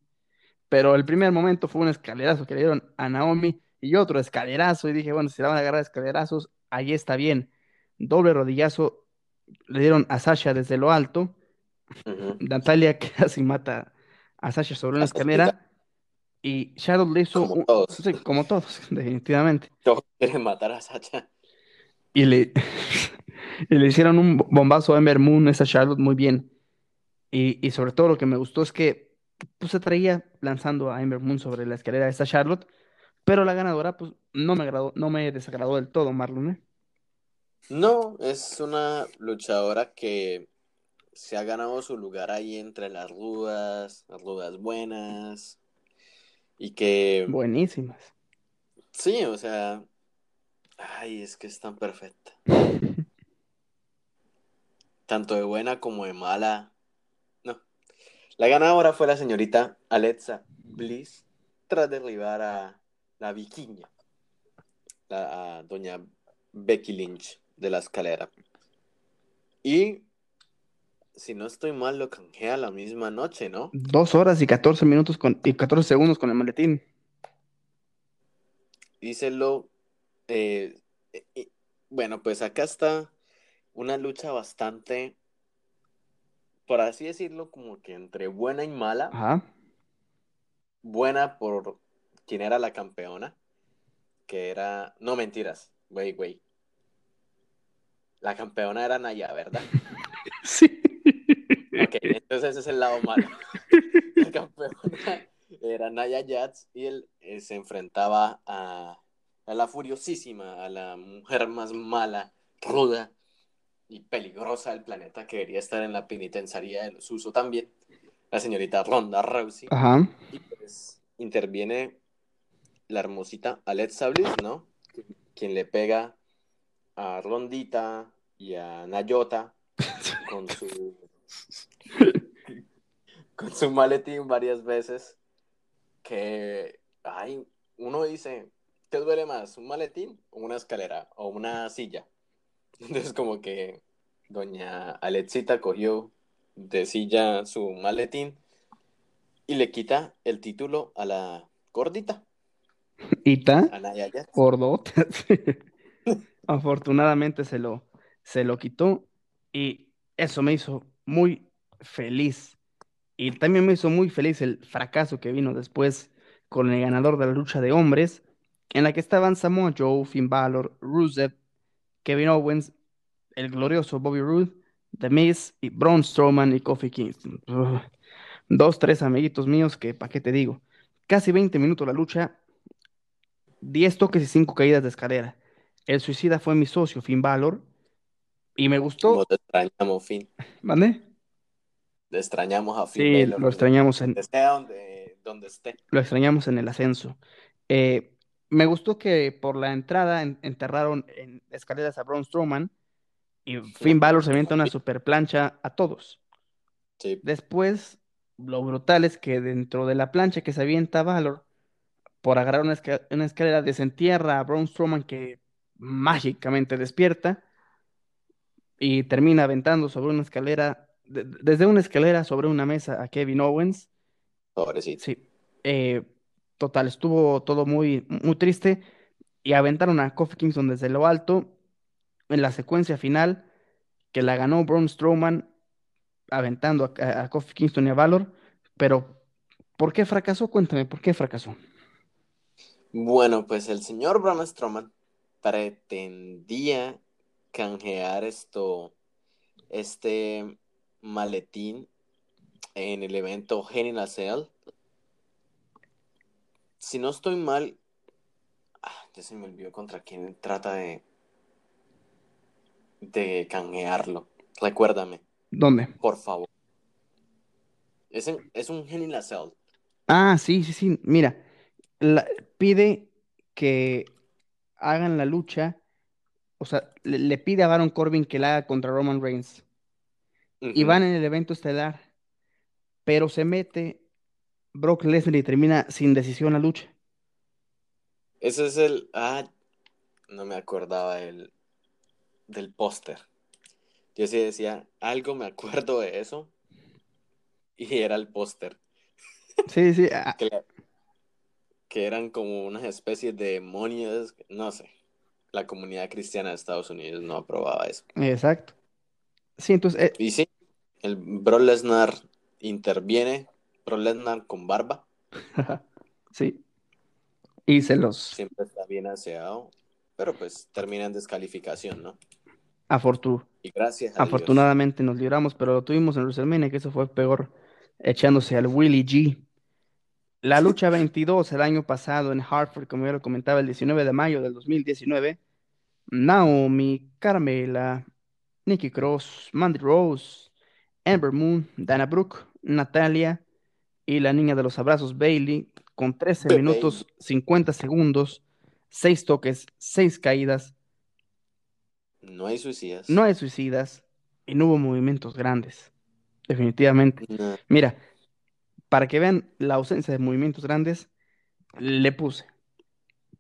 Pero el primer momento fue un escalerazo que le dieron a Naomi y otro escalerazo. Y dije, bueno, si la van a agarrar escalerazos, ahí está bien. Doble rodillazo le dieron a Sasha desde lo alto. Natalia casi mata a Sasha sobre una escalera. Y Shadow le hizo. Como todos. como todos, definitivamente. Todos quieren matar a Sacha. Y le, le hicieron un bombazo a Ember Moon, esa Charlotte, muy bien. Y, y, sobre todo lo que me gustó es que pues, se traía lanzando a Ember Moon sobre la escalera de esta Charlotte. Pero la ganadora, pues, no me agradó, no me desagradó del todo, Marlon. ¿eh? No, es una luchadora que se ha ganado su lugar ahí entre las rudas, las rudas buenas, y que... Buenísimas. Sí, o sea... Ay, es que es tan perfecta. Tanto de buena como de mala. No. La ganadora fue la señorita Alexa Bliss tras derribar a la vikinga, la, a doña Becky Lynch de la escalera. Y si no estoy mal, lo canjea la misma noche, ¿no? Dos horas y 14 minutos con, y 14 segundos con el maletín. Díselo. Eh, bueno, pues acá está una lucha bastante, por así decirlo, como que entre buena y mala. Ajá. Buena por quien era la campeona, que era, no mentiras, güey, güey. La campeona era Naya, ¿verdad? sí. Ok, entonces ese es el lado malo. La campeona era Naya Jats y él eh, se enfrentaba a, la furiosísima, a la mujer más mala, ruda y peligrosa del planeta que debería estar en la penitenciaría de los uso también, la señorita Ronda Rousey. Ajá. Y pues interviene la hermosita Alexa Bliss, ¿no? Quien le pega a Rondita y a Nayota con su con su maletín varias veces que, ay, uno dice, ¿qué duele más? ¿Un maletín o una escalera o una silla? Entonces como que doña Alexita cogió de silla su maletín y le quita el título a la gordita. ¿Ita? Gordota. Afortunadamente se lo, se lo quitó y eso me hizo muy feliz. Y también me hizo muy feliz el fracaso que vino después con el ganador de la lucha de hombres, en la que estaban Samoa Joe, Finn Balor, Rusev, Kevin Owens, el glorioso Bobby Roode, The Miz y Braun Strowman y Kofi Kingston. Dos, tres amiguitos míos que, ¿para qué te digo? Casi 20 minutos la lucha, 10 toques y 5 caídas de escalera. El suicida fue mi socio, Finn Balor. Y me gustó. Como te extrañamos, Finn. ¿Vale? Extrañamos a Sí, lo extrañamos en, donde sea donde, donde esté. lo extrañamos en el ascenso. Eh, me gustó que por la entrada en- enterraron en escaleras a Braun Strowman y Finn Balor se avienta una super plancha a todos. Sí, Después, lo brutal es que dentro de la plancha que se avienta Balor, por agarrar una, esca- una escalera, desentierra a Braun Strowman que mágicamente despierta y termina aventando sobre una escalera, de- desde una escalera sobre una mesa a Kevin Owens. pobrecito. Sí, eh, total, estuvo todo muy, muy triste y aventaron a Kofi Kingston desde lo alto en la secuencia final que la ganó Braun Strowman aventando a, a- Kofi Kingston y a Valor, pero ¿por qué fracasó? Cuéntame, ¿por qué fracasó? Bueno, pues el señor Braun Strowman pretendía canjear esto, este maletín en el evento Hell Cell. Si no estoy mal, ah, ya se me olvidó contra quién trata de de canjearlo. Recuérdame, ¿Dónde? por favor. Es, en- es un Hell in Cell. Ah, sí, sí, sí, mira, la- pide que hagan la lucha, o sea, le, le pide a Baron Corbin que la haga contra Roman Reigns. Y van en el evento estelar, pero se mete Brock Lesnar y termina sin decisión la lucha. Ese es el. Ah, no me acordaba del, del póster. Yo sí decía, algo me acuerdo de eso. Y era el póster. Sí, sí, ah, Que, la- que eran como unas especies de demonios. No sé. La comunidad cristiana de Estados Unidos no aprobaba eso. exacto. Sí, entonces, eh, Y sí, el Brock Lesnar interviene. Brock Lesnar con barba. sí. Y se los Siempre está bien aseado. Pero pues termina en descalificación, ¿no? afortu- Y gracias a Dios. afortunadamente nos libramos, pero lo tuvimos en WrestleMania, que eso fue peor, echándose al Willie G. La lucha 22 el año pasado en Hartford, como ya lo comentaba, el 19 de mayo del 2019, Naomi, Carmela, Nikki Cross, Mandy Rose, Amber Moon, Dana Brooke, Natalia y la niña de los abrazos Bailey, con 13 Bailey. minutos 50 segundos, 6 toques, 6 caídas, No hay suicidas. no hay suicidas y no hubo movimientos grandes, definitivamente. No. Mira, para que vean la ausencia de movimientos grandes, le puse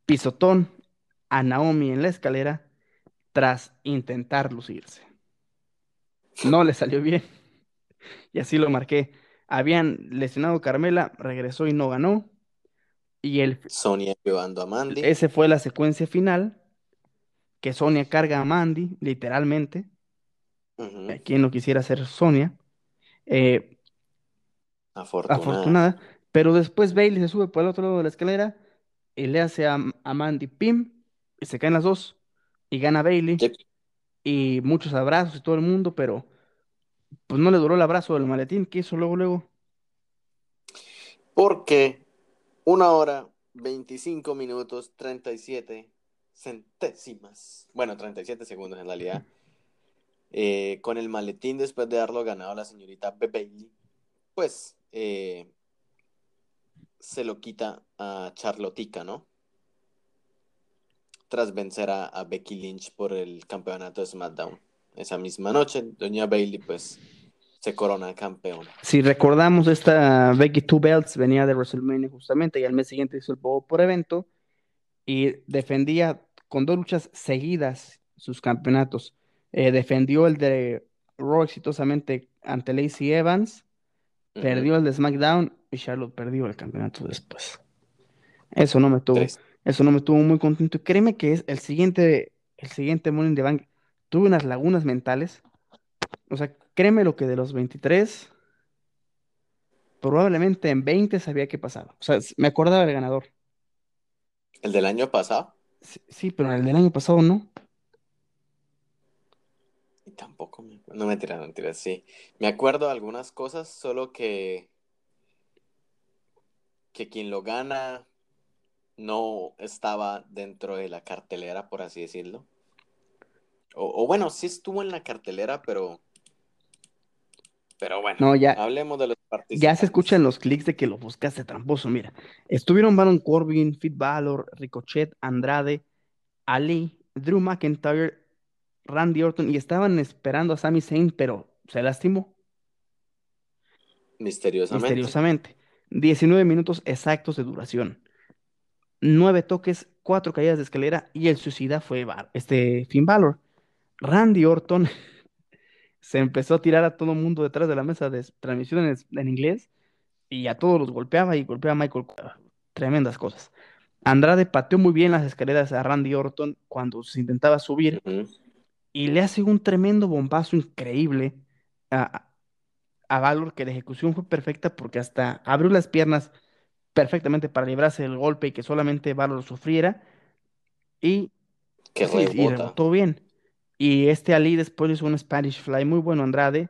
pisotón a Naomi en la escalera tras intentar lucirse. No le salió bien. Y así lo marqué. Habían lesionado a Carmela, regresó y no ganó. Y el, Sonia llevando a Mandy. ese fue la secuencia final, que Sonia carga a Mandy, literalmente. Ujú. A quien no quisiera ser Sonia. Eh, Afortunada. afortunada. Pero después Bailey se sube por el otro lado de la escalera y le hace a, a Mandy Pim y se caen las dos y gana Bailey Yep. y muchos abrazos y todo el mundo, pero pues no le duró el abrazo del maletín que hizo luego, luego. Porque una hora, 25 minutos, 37 centésimas. Bueno, 37 segundos en realidad. eh, con el maletín después de haberlo ganado la señorita Bailey, pues eh, se lo quita a Charlotica, ¿no? Tras vencer a, a Becky Lynch por el campeonato de SmackDown. Esa misma noche, Doña Bailey, pues, se corona campeona. Si recordamos, esta Becky Two Belts venía de WrestleMania justamente y al mes siguiente hizo el Bobo por evento y defendía con dos luchas seguidas sus campeonatos. Eh, defendió el de Raw exitosamente ante Lacey Evans, perdió el de SmackDown y Charlotte perdió el campeonato después. Eso no me tuvo, Tres. eso no me tuvo muy contento. Y créeme que es el siguiente, el siguiente in the Bank. Tuve unas lagunas mentales. O sea, créeme lo que de los 23, probablemente en 20 sabía qué pasaba. O sea, me acordaba del ganador. El del año pasado. Sí, sí, pero el del año pasado no. Y tampoco me acuerdo. No me tiras, mentiras, sí. Me acuerdo de algunas cosas, solo que. que quien lo gana no estaba dentro de la cartelera, por así decirlo. O, bueno, sí estuvo en la cartelera, pero. Pero bueno, ya, hablemos de los participantes. Ya se escuchan los clics de que lo buscaste tramposo. Mira, estuvieron Baron Corbin, Fit Balor, Ricochet, Andrade, Ali, Drew McIntyre, Randy Orton y estaban esperando a Sami Zayn, pero se lastimó. Misteriosamente. Misteriosamente. 19 minutos exactos de duración. 9 toques, 4 caídas de escalera y el suicida fue este Finn Balor. Randy Orton se empezó a tirar a todo el mundo detrás de la mesa de transmisión en, inglés y a todos los golpeaba y golpeaba a Michael. Tremendas cosas. Andrade pateó muy bien las escaleras a Randy Orton cuando se intentaba subir y le hace un tremendo bombazo increíble a, a Valor que la ejecución fue perfecta porque hasta abrió las piernas perfectamente para librarse del golpe y que solamente Valor sufriera y, que pues y rebotó bien. Y este Ali después hizo un Spanish Fly muy bueno Andrade.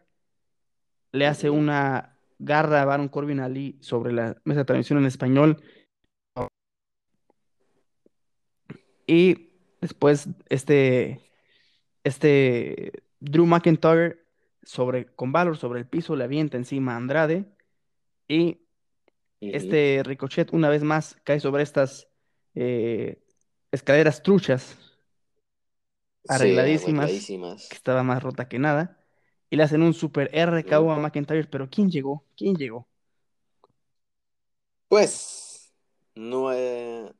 Le hace una garra a Baron Corbin Ali sobre la mesa de transmisión en español. Y después este, este Drew McIntyre sobre, con Valor sobre el piso le avienta encima a Andrade. Y este Ricochet una vez más cae sobre estas eh, escaleras truchas arregladísimas, que estaba más rota que nada, y le hacen un super RKO a McIntyre, pero ¿quién llegó? ¿Quién llegó? Pues no, eh,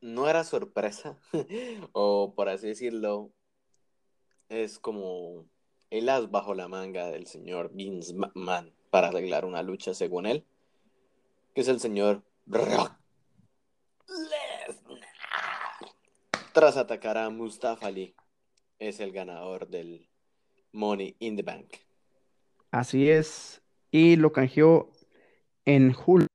no era sorpresa, o por así decirlo, es como el as bajo la manga del señor Vince McMahon para arreglar una lucha según él, que es el señor Rock tras atacar a Mustafa Ali, es el ganador del Money in the Bank. Así es. Y lo canjeó en julio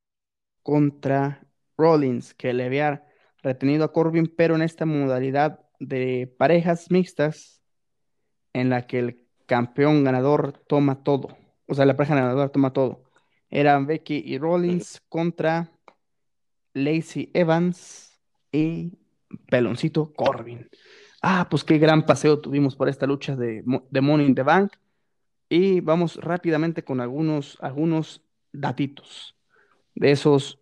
contra Rollins, que le había retenido a Corbin, pero en esta modalidad de parejas mixtas, en la que el campeón ganador toma todo. O sea, la pareja ganadora toma todo. Eran Becky y Rollins contra Lacey Evans y Peloncito Corbin. Ah, pues qué gran paseo tuvimos por esta lucha de, de Money in the Bank. Y vamos rápidamente con algunos, algunos datitos de esos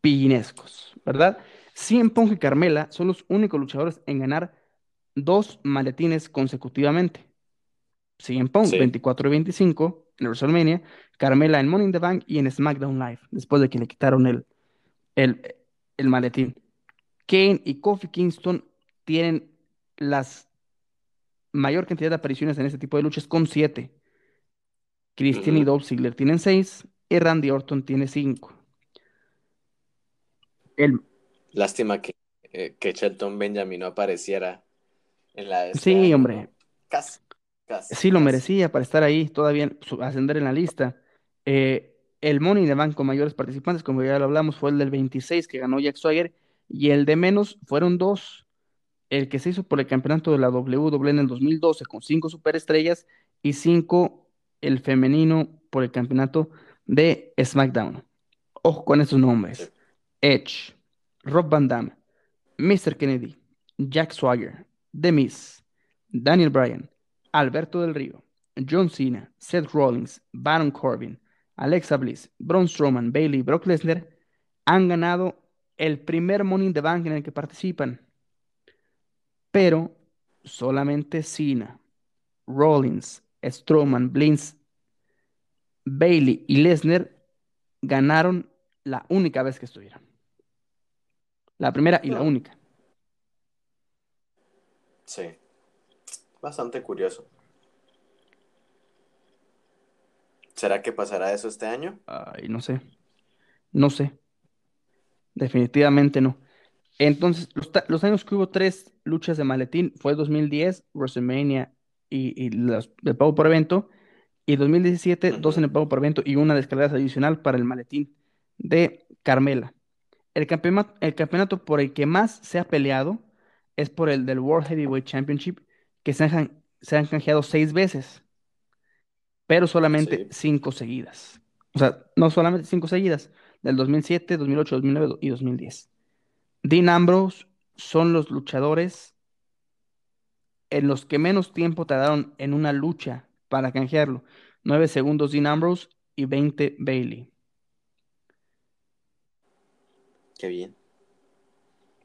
pillinescos, ¿verdad? Cien Pong y Carmela son los únicos luchadores en ganar dos maletines consecutivamente. Cien Pong, 24 y 25 en WrestleMania, Carmela en Money in the Bank y en SmackDown Live, después de que le quitaron el, el, el maletín. Kane y Kofi Kingston tienen las mayor cantidad de apariciones en este tipo de luchas con siete. Christian y Dolph Ziggler tienen seis y Randy Orton tiene cinco. El... Lástima que, eh, que Shelton Benjamin no apareciera en la... Este sí, hombre. Casi, sí, lo merecía para estar ahí, todavía ascender en la lista. Eh, el Money de Banco mayores participantes, como ya lo hablamos, fue el del 26 que ganó Jack Swagger y el de menos fueron dos. El que se hizo por el campeonato de la WWE en el 2012 con cinco superestrellas y cinco el femenino por el campeonato de SmackDown. Ojo con estos nombres. Edge, Rob Van Damme, Mr. Kennedy, Jack Swagger, The Miz, Daniel Bryan, Alberto del Río, John Cena, Seth Rollins, Baron Corbin, Alexa Bliss, Braun Strowman, Bailey Brock Lesnar han ganado el primer Money in the Bank en el que participan. Pero solamente Cena, Rollins, Strowman, Blins, Bailey y Lesnar ganaron la única vez que estuvieron. La primera y la única. Sí. Bastante curioso. ¿Será que pasará eso este año? Ay, no sé. No sé. Definitivamente no. Entonces, los, años que hubo tres luchas de maletín fue 2010, WrestleMania y, y los de pago por evento, y 2017, dos en el pago por evento y una de escaleras adicional para el maletín de Carmela. El campeonato, el campeonato por el que más se ha peleado es por el del World Heavyweight Championship, que se han, se han canjeado seis veces, pero solamente cinco seguidas. O sea, no solamente cinco seguidas, del 2007, 2008, 2009 y 2010. Dean Ambrose son los luchadores en los que menos tiempo tardaron en una lucha para canjearlo. 9 segundos Dean Ambrose y 20 Bailey. Qué bien.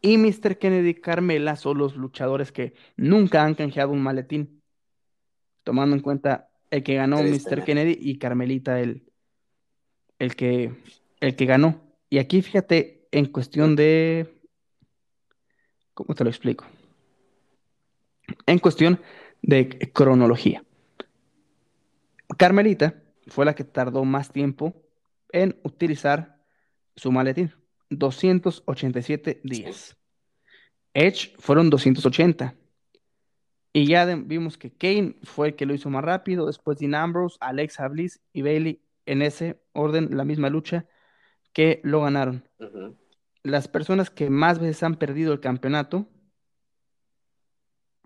Y Mr. Kennedy y Carmela son los luchadores que nunca han canjeado un maletín. Tomando en cuenta el que ganó Mr. Kennedy y Carmelita el, el, que, el que ganó. Y aquí fíjate en cuestión de... ¿Cómo te lo explico? En cuestión de cronología. Carmelita fue la que tardó más tiempo en utilizar su maletín. 287 días. Edge fueron 280. Y ya vimos que Kane fue el que lo hizo más rápido, después Dean Ambrose, Alexa Bliss y Bailey en ese orden, la misma lucha, que lo ganaron. Las personas que más veces han perdido el campeonato,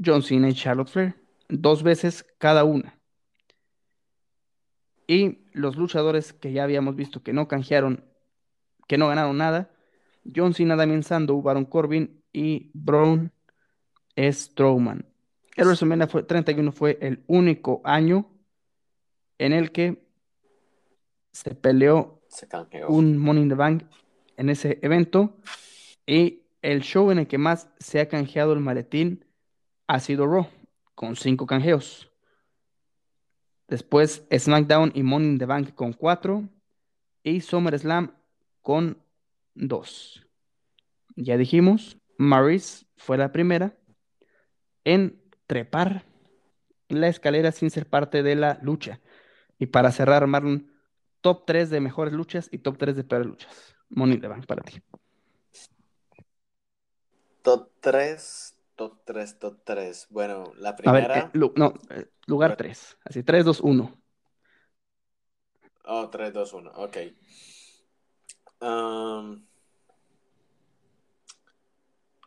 John Cena y Charlotte Flair, dos veces cada una. Y los luchadores que ya habíamos visto que no canjearon, que no ganaron nada, John Cena, Damien Sandow, Baron Corbin y Braun Strowman. El WrestleMania fue, 31 fue el único año en el que se peleó un Money in the Bank en ese evento y el show en el que más se ha canjeado el maletín ha sido Raw, con cinco canjeos. Después SmackDown y Money in the Bank con cuatro y SummerSlam con dos. Ya dijimos, Maris fue la primera en trepar la escalera sin ser parte de la lucha. Y para cerrar, un top 3 de mejores luchas y top 3 de peores luchas. Money the Bank para ti. Top 3, top 3, top 3. Bueno, la primera. A ver, eh, no, eh, lugar 3. Así, 3, 2, 1. Oh, 3, 2, 1. Ok. Um,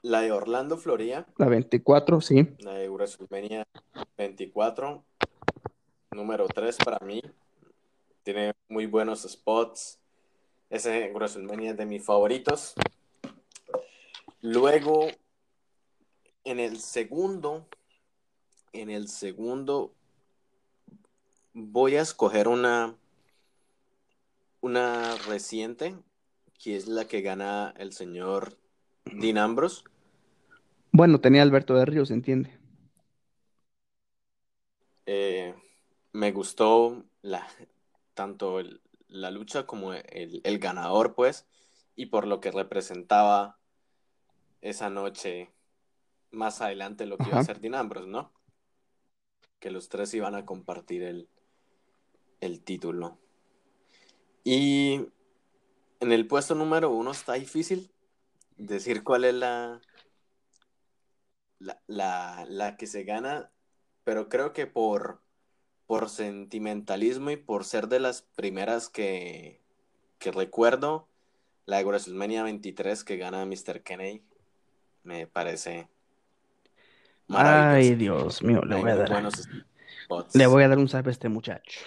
la de Orlando, Florida. La 24, sí. La de WrestleMania 24. Número 3 para mí. Tiene muy buenos spots. Ese WrestleMania es de mis favoritos. Luego, en el segundo, en el segundo, voy a escoger una, una reciente, que es la que gana el señor Dean Ambrose. Bueno, tenía Alberto de Ríos, entiende. Eh, me gustó la, tanto la lucha como el, ganador, pues, y por lo que representaba esa noche más adelante lo que iba a hacer Dean Ambrose, ¿no? Que los tres iban a compartir el, el título. Y en el puesto número uno está difícil decir cuál es la, la, la, que se gana, pero creo que por, por sentimentalismo y por ser de las primeras que, que recuerdo, la de WrestleMania 23 que gana Mr. Kennedy, me parece Ay, Dios mío, le voy a dar. Le voy a dar un sabe a este muchacho.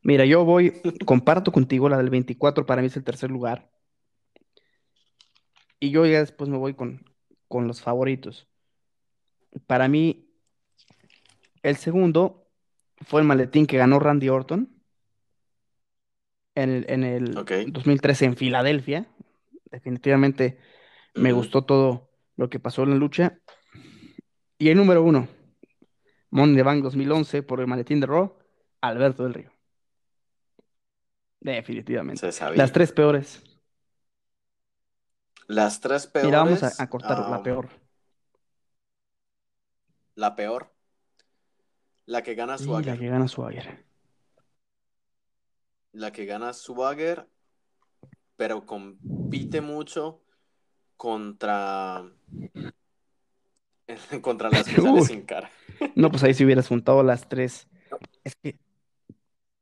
Mira, yo voy, comparto contigo la del 24, para mí es el tercer lugar. Y yo ya después me voy con, con los favoritos. Para mí, el segundo fue el maletín que ganó Randy Orton en el, en el 2013 en Filadelfia. Definitivamente me gustó todo lo que pasó en la lucha. Y el número uno, Monday Bank 2011 por el maletín de Raw, Alberto del Río. Definitivamente. Las tres peores. Las tres peores. Mira, vamos a, cortar la peor. La peor. La que gana Swagger. la que gana Swagger. La que gana Swagger, pero compite mucho contra. contra las que sin cara. no, pues ahí si hubieras juntado las tres. Es que.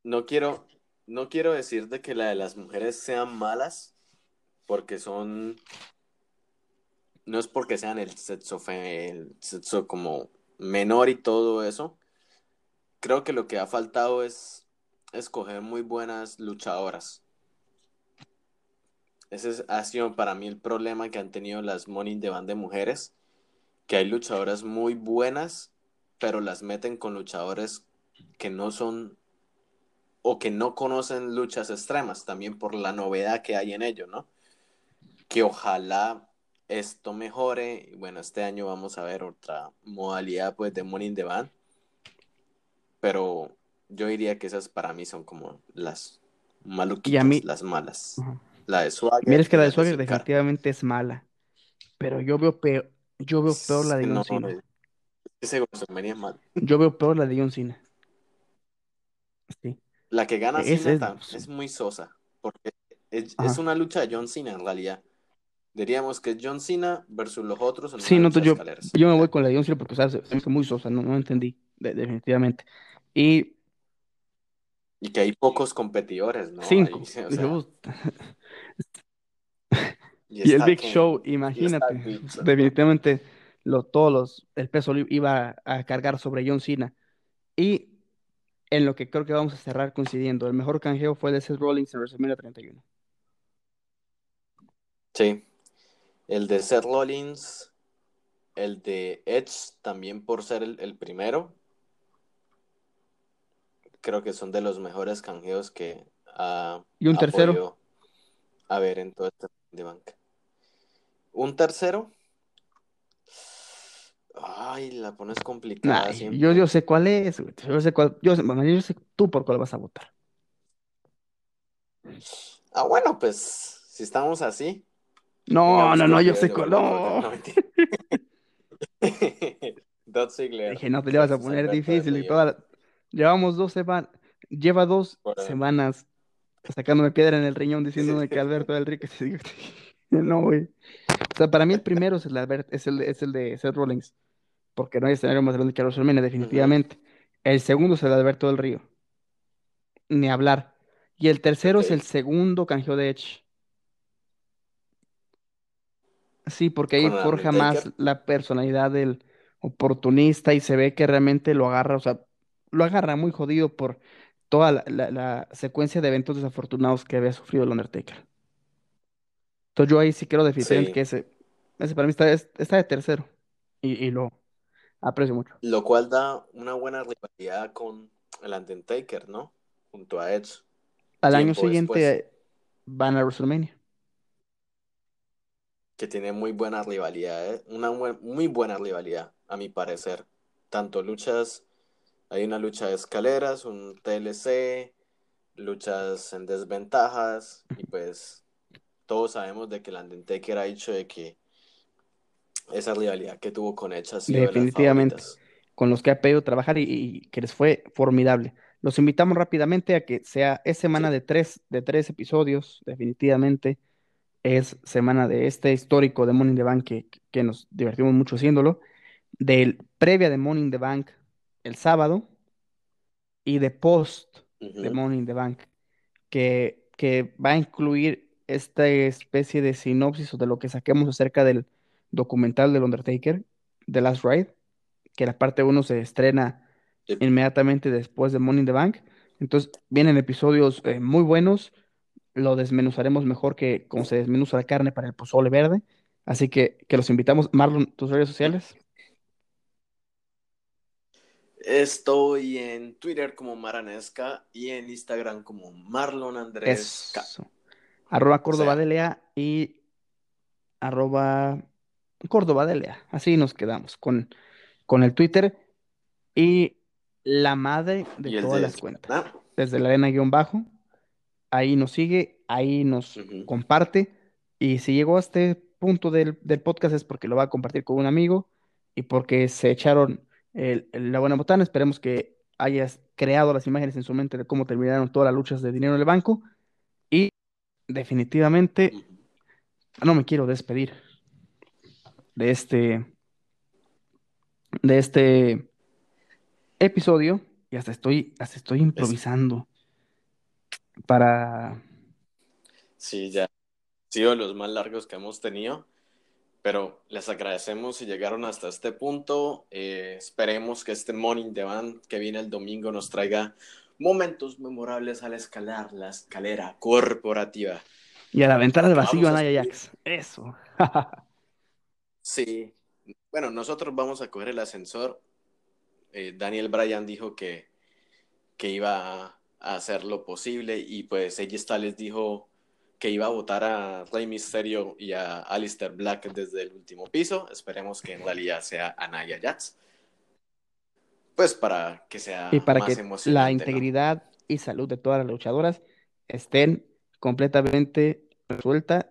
No quiero. No quiero decir de que la de las mujeres sean malas, porque son no es porque sean el sexo, el sexo como menor y todo eso. Creo que lo que ha faltado es escoger muy buenas luchadoras. ese ha sido para mí el problema que han tenido las Money de Band de mujeres, que hay luchadoras muy buenas, pero las meten con luchadores que no son o que no conocen luchas extremas, también por la novedad que hay en ello, ¿no? Que ojalá esto mejore. Bueno, este año vamos a ver otra modalidad pues de Money in the Band. Pero yo diría que esas para mí son como las maluquitas, las malas. La de Swagger. Mira, es que la de Swagger definitivamente es mala. Pero yo veo peor, yo veo peor la de John Cena. Ese es mal. Yo veo peor la de John Cena. Sí. La que gana es, Cena es, muy sosa. Porque es, una lucha de John Cena en realidad. Diríamos que John Cena versus los otros. sí, no, yo, yo me voy con la de John Cena porque o sea, se me hizo muy sosa, no, no entendí, definitivamente. Y y que hay pocos competidores, ¿no? Cinco. y, el Big Show, imagínate. Definitivamente lo, todos los, el peso iba a cargar sobre John Cena. Y en lo que creo que vamos a cerrar coincidiendo, el mejor canjeo fue el de Seth Rollins en WrestleMania 31. Sí. El de Seth Rollins, el de Edge también por ser el primero creo que son de los mejores canjeos que ha ¿Y un tercero? A ver, en todo este de banca. ¿Un tercero? Ay, la pones complicada. yo, yo sé cuál es, Yo sé cuál, yo, yo sé tú por cuál vas a votar. Ah, bueno, pues, si estamos así. No, no, no, yo sé cuál. No. Dije, no te le vas a poner difícil y toda la... Llevamos dos semanas, lleva dos semanas sacándome piedra en el riñón diciéndome que Alberto del Rique No, güey. O sea, para mí el primero es el, es el, es el de Seth Rollins, porque no hay escenario más grande que WrestleMania, definitivamente. El segundo es el de Alberto del Río. Ni hablar. Y el tercero es el segundo canjeo de Edge. Sí, porque ahí forja más la personalidad del oportunista y se ve que realmente lo agarra, o sea, lo agarra muy jodido por toda la, secuencia de eventos desafortunados que había sufrido el Undertaker. Entonces yo ahí sí quiero definir que ese, ese para mí está, está de tercero y, lo aprecio mucho. Lo cual da una buena rivalidad con el Undertaker, ¿no? Junto a Edge. Al año siguiente van a WrestleMania. Que tiene muy buena rivalidad, ¿eh? una muy buena rivalidad, a mi parecer. Tanto luchas hay una lucha de escaleras, un TLC, luchas en desventajas y pues todos sabemos de que el Undertaker ha dicho de que esa rivalidad que tuvo con sido definitivamente. con los que ha pedido trabajar y, que les fue formidable. Los invitamos rápidamente a que sea es semana de tres de tres episodios, definitivamente. Es semana de este histórico de Morning the Bank que, que nos divertimos mucho haciéndolo, del previa de Morning the Bank el sábado y de post de Money in the Bank, que, que va a incluir esta especie de sinopsis o de lo que saquemos acerca del documental del Undertaker, The Last Ride, que la parte 1 se estrena inmediatamente después de Money in the Bank. Entonces vienen episodios eh, muy buenos, lo desmenuzaremos mejor que como se desmenuza la carne para el pozole verde. Así que, que los invitamos. Marlon, tus redes sociales. Estoy en Twitter como Maranesca y en Instagram como Marlon Andrés. Arroba Córdoba y arroba Córdoba Así nos quedamos con, con el Twitter y la madre de todas las cuentas. Desde la arena guion bajo. Ahí nos sigue, ahí nos comparte. Y si llegó a este punto del, del podcast es porque lo va a compartir con un amigo y porque se echaron la buena botana. Esperemos que hayas creado las imágenes en su mente de cómo terminaron todas las luchas de dinero en el banco. Y definitivamente no me quiero despedir de este de este episodio y hasta estoy hasta estoy improvisando para sí ya sido los más largos que hemos tenido pero les agradecemos si llegaron hasta este punto. Eh, esperemos que este Morning Band que viene el domingo nos traiga momentos memorables al escalar la escalera corporativa. Y a la ventana del vacío a Naya Jax. Eso. sí. Bueno, nosotros vamos a coger el ascensor. Eh, Daniel Bryan dijo que, que iba a hacer lo posible y pues ella les dijo que iba a votar a Rey Mysterio y a Alistair Black desde el último piso. Esperemos que en realidad sea Anaya Jax. Pues para que sea y para que la integridad y salud de todas las luchadoras estén completamente resuelta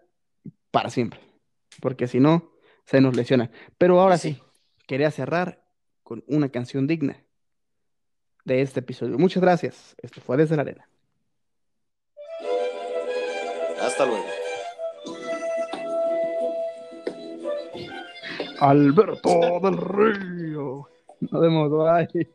para siempre. Porque si no, se nos lesiona. Pero ahora sí, quería cerrar con una canción digna de este episodio. Muchas gracias. Esto fue Desde la Arena. Hasta luego. Alberto del Río. Nos vemos, bye.